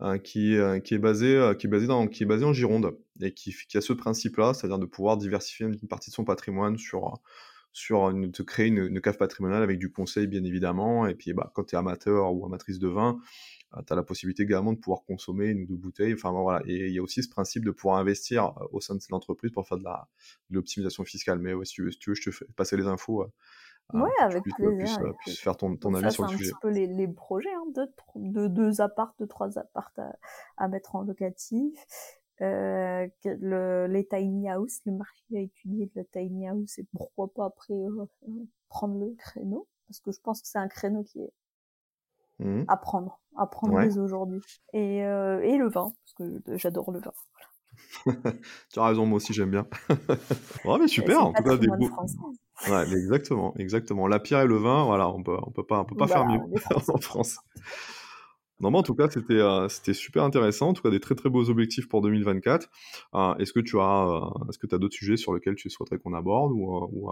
Euh, qui, euh, qui, est basé, euh, qui, est basé dans, qui est basé en Gironde et qui, qui a ce principe-là, c'est-à-dire de pouvoir diversifier une partie de son patrimoine sur, sur une, de créer une, une, cave patrimoniale avec du conseil bien évidemment. Et puis bah, quand tu es amateur ou amatrice de vin, tu as la possibilité également de pouvoir consommer une ou deux bouteilles. Enfin voilà. Et il y a aussi ce principe de pouvoir investir au sein de l'entreprise pour faire de l'optimisation fiscale. Mais si, tu veux, si, tu veux, je te fais passer les infos Ouais, avec plaisir. Puisse, faire ton, ton avis sur le sujet. C'est un petit peu les, les projets, hein, de, de deux apparts, de trois apparts à, à mettre en locatif. Euh, le, les tiny house, le marché a étudié le tiny house et pourquoi pas après euh, prendre le créneau parce que je pense que c'est un créneau qui est mmh. à prendre, à prendre dès aujourd'hui. Et, euh, et le vin parce que j'adore le vin. Voilà. <laughs> tu as raison, moi aussi j'aime bien. <laughs> ouais, mais super, en tout cas des beaux. Ouais, exactement, exactement. La pierre et le vin, voilà, on peut, on peut pas, on peut pas <laughs> faire mieux en France. Non, en tout cas, c'était euh, c'était super intéressant. En tout cas, des très très beaux objectifs pour 2024. Euh, est-ce que tu as euh, est-ce que tu as d'autres sujets sur lesquels tu souhaiterais qu'on aborde ou, ou,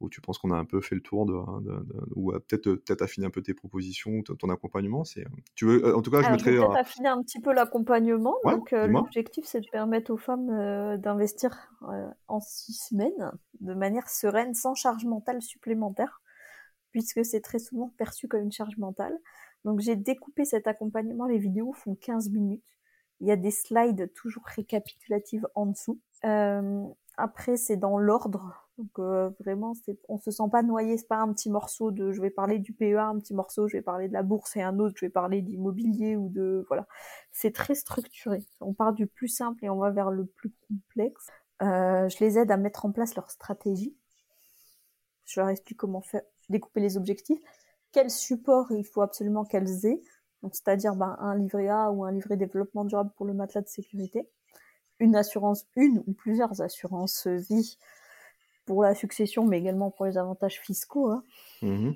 ou, tu penses qu'on a un peu fait le tour de, ou peut-être peut-être affiner un peu tes propositions, ton accompagnement. C'est tu veux en tout cas, je mettrais peut-être affiner un petit peu l'accompagnement. Donc l'objectif, c'est de permettre aux femmes d'investir en six semaines de manière sereine, sans charge mentale supplémentaire, puisque c'est très souvent perçu comme une charge mentale. Donc j'ai découpé cet accompagnement, les vidéos font 15 minutes. Il y a des slides toujours récapitulatives en dessous. Euh, après c'est dans l'ordre, donc euh, vraiment on se sent pas noyé, c'est pas un petit morceau de, je vais parler du PEA, un petit morceau, je vais parler de la bourse et un autre, je vais parler d'immobilier ou de, voilà. C'est très structuré. On part du plus simple et on va vers le plus complexe. Euh, je les aide à mettre en place leur stratégie. Je leur explique comment faire, découper les objectifs quel support il faut absolument qu'elles aient, donc c'est-à-dire ben, un livret A ou un livret développement durable pour le matelas de sécurité, une assurance, une ou plusieurs assurances vie pour la succession, mais également pour les avantages fiscaux. Hein. Mmh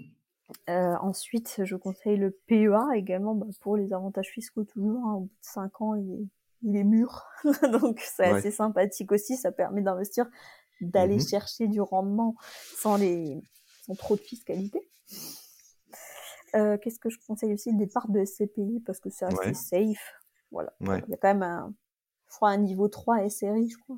euh, ensuite, je conseille le PEA également bah, pour les avantages fiscaux toujours. Hein. Au bout de 5 ans, il est, il est mûr. <laughs> Donc c'est assez sympathique aussi. Ça permet d'investir, d'aller mmh chercher du rendement sans, les, sans trop de fiscalité. Euh, qu'est-ce que je conseille aussi? Des parts de SCPI parce que c'est assez safe. Voilà. Il y a quand même un, je crois, un niveau 3 SRI, je crois.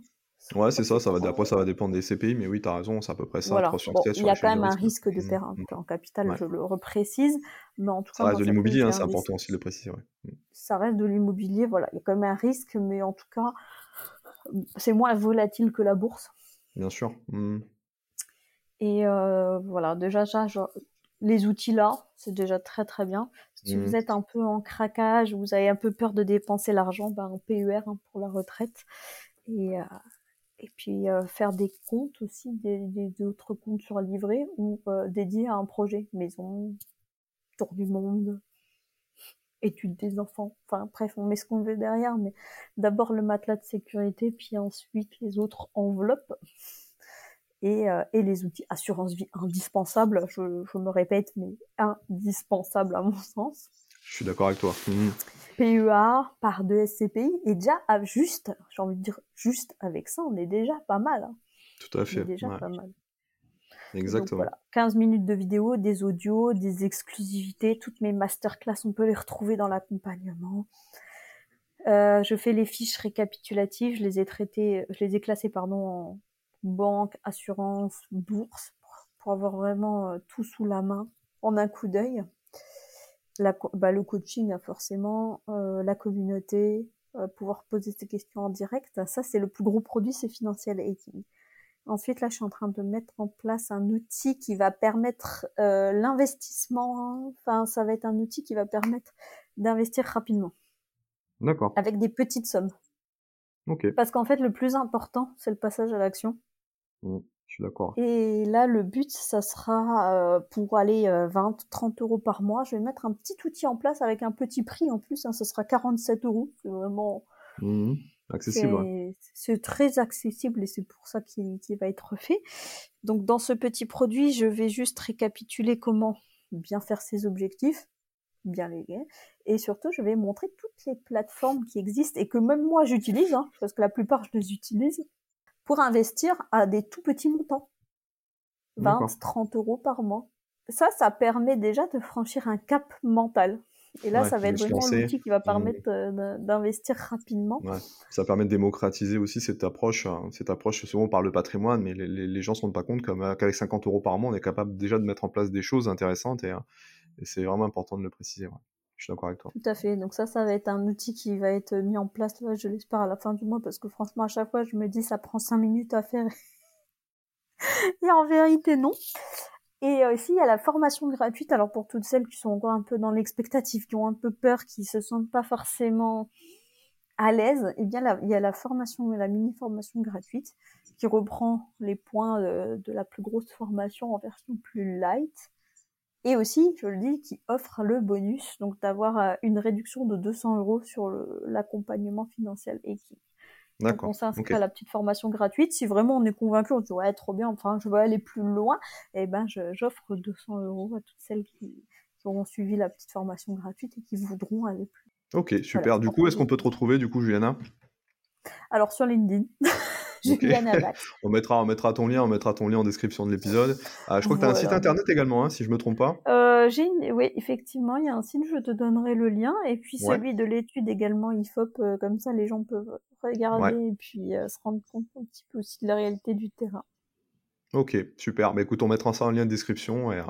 Ouais, c'est ça, ça va, après ça va dépendre des CPI, mais oui, tu as raison, c'est à peu près ça. Voilà. il y a quand même un risque de perdre mmh. en capital, je le reprécise, mais en tout cas. Ça reste de l'immobilier, hein, c'est important aussi de le préciser, mmh. Ça reste de l'immobilier, voilà, il y a quand même un risque, mais en tout cas, c'est moins volatile que la bourse. Bien sûr. Mmh. Et euh, voilà, déjà, ça, les outils là, c'est déjà très très bien. Si vous mmh. êtes un peu en craquage, vous avez un peu peur de dépenser l'argent, ben un PER hein, pour la retraite. Et, euh, et puis faire des comptes aussi, des, autres comptes sur livret ou dédiés à un projet, maison, tour du monde, études des enfants. Enfin bref, on met ce qu'on veut derrière, mais d'abord le matelas de sécurité, puis ensuite les autres enveloppes et, et les outils assurance vie indispensables. Je, je, me répète, mais indispensables à mon <laughs> sens. Je suis d'accord avec toi. Mmh. PEA par deux SCPI et déjà juste, j'ai envie de dire juste avec ça, on est déjà pas mal. Hein. Tout à fait. On est déjà pas mal. Exactement. voilà, 15 minutes de vidéo, des audios, des exclusivités, toutes mes masterclass, on peut les retrouver dans l'accompagnement. Euh, je fais les fiches récapitulatives, je les ai traitées, je les ai classées pardon en banque, assurance, bourse pour, avoir vraiment euh, tout sous la main en un coup d'œil. La, bah, le coaching forcément, euh, la communauté, pouvoir poser ses questions en direct. Ça c'est le plus gros produit, c'est Financial Aging. Ensuite, là, je suis en train de mettre en place un outil qui va permettre euh, l'investissement. Enfin, ça va être un outil qui va permettre d'investir rapidement. D'accord. Avec des petites sommes. Ok. Parce qu'en fait, le plus important, c'est le passage à l'action. Mmh, je suis d'accord. Et là, le but, ça sera euh, pour aller 20, euh, 30 euros par mois. Je vais mettre un petit outil en place avec un petit prix en plus. Hein, ce sera 47 euros. C'est vraiment. Mmh. Accessible. C'est très accessible et c'est pour ça qu'il va être fait. Donc dans ce petit produit, je vais juste récapituler comment bien faire ses objectifs, bien les et surtout je vais montrer toutes les plateformes qui existent et que même moi j'utilise, hein, parce que la plupart je les utilise, pour investir à des tout petits montants. 20, 30 euros par mois. Ça, ça permet déjà de franchir un cap mental. Et là, ça va être vraiment l'outil qui va mmh. permettre euh, d'investir rapidement. Ouais. Ça permet de démocratiser aussi cette approche. Hein. Cette approche, souvent par le patrimoine, mais les, les, gens ne se rendent pas compte euh, qu'avec 50 euros par mois, on est capable déjà de mettre en place des choses intéressantes et, et c'est vraiment important de le préciser. Je suis d'accord avec toi. Tout à fait. Donc ça, ça va être un outil qui va être mis en place, là, je l'espère, à la fin du mois, parce que franchement, à chaque fois, je me dis, ça prend 5 minutes à faire. <laughs> et en vérité, non. Et aussi, il y a la formation gratuite. Alors, pour toutes celles qui sont encore un peu dans l'expectative, qui ont un peu peur, qui se sentent pas forcément à l'aise, eh bien, il y a la formation, la mini-formation gratuite, qui reprend les points de, la plus grosse formation en version plus light. Et aussi, je le dis, qui offre le bonus, donc d'avoir euh, une réduction de 200 euros sur l'accompagnement financier et qui D'accord. on s'inscrit à la petite formation gratuite. Si vraiment on est convaincu, on se dit ouais trop bien, enfin je veux aller plus loin, et eh ben j'offre 200 euros à toutes celles qui, auront suivi la petite formation gratuite et qui voudront aller plus. Ok, super. du coup, est-ce qu'on peut te retrouver du coup, Juliana? Alors sur LinkedIn. <laughs> <laughs> on, mettra, on mettra ton lien, on mettra ton lien en description de l'épisode. Ah, je crois que tu as un site internet également, hein, si je me trompe pas. Euh, j'ai Oui, effectivement, il y a un site, je te donnerai le lien. Et puis celui de l'étude également, IFOP, euh, comme ça les gens peuvent regarder et puis euh, se rendre compte un petit peu aussi de la réalité du terrain. Ok, super. Mais bah, écoute, on mettra ça en lien de description et,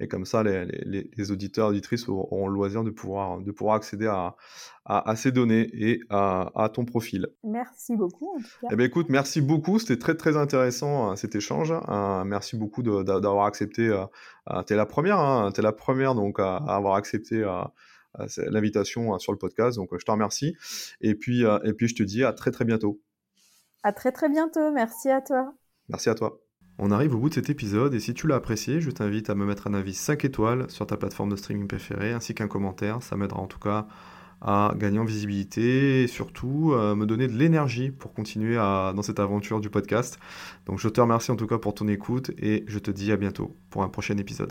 et comme ça, les, les, les auditeurs, auditrices auront le loisir de pouvoir, de pouvoir accéder à, à, ces données et à, à, ton profil. Merci beaucoup. En tout cas. Eh bien, écoute, merci beaucoup. C'était très, très intéressant euh, cet échange. Euh, merci beaucoup d'avoir accepté. Euh, tu es la première, hein, tu es la première donc, à, avoir accepté l'invitation sur le podcast. Donc, je te remercie. Et puis, et puis, je te dis à très, très bientôt. À très, très bientôt. Merci à toi. Merci à toi. On arrive au bout de cet épisode et si tu l'as apprécié, je t'invite à me mettre un avis 5 étoiles sur ta plateforme de streaming préférée ainsi qu'un commentaire. Ça m'aidera en tout cas à gagner en visibilité et surtout euh, me donner de l'énergie pour continuer dans cette aventure du podcast. Donc je te remercie en tout cas pour ton écoute et je te dis à bientôt pour un prochain épisode.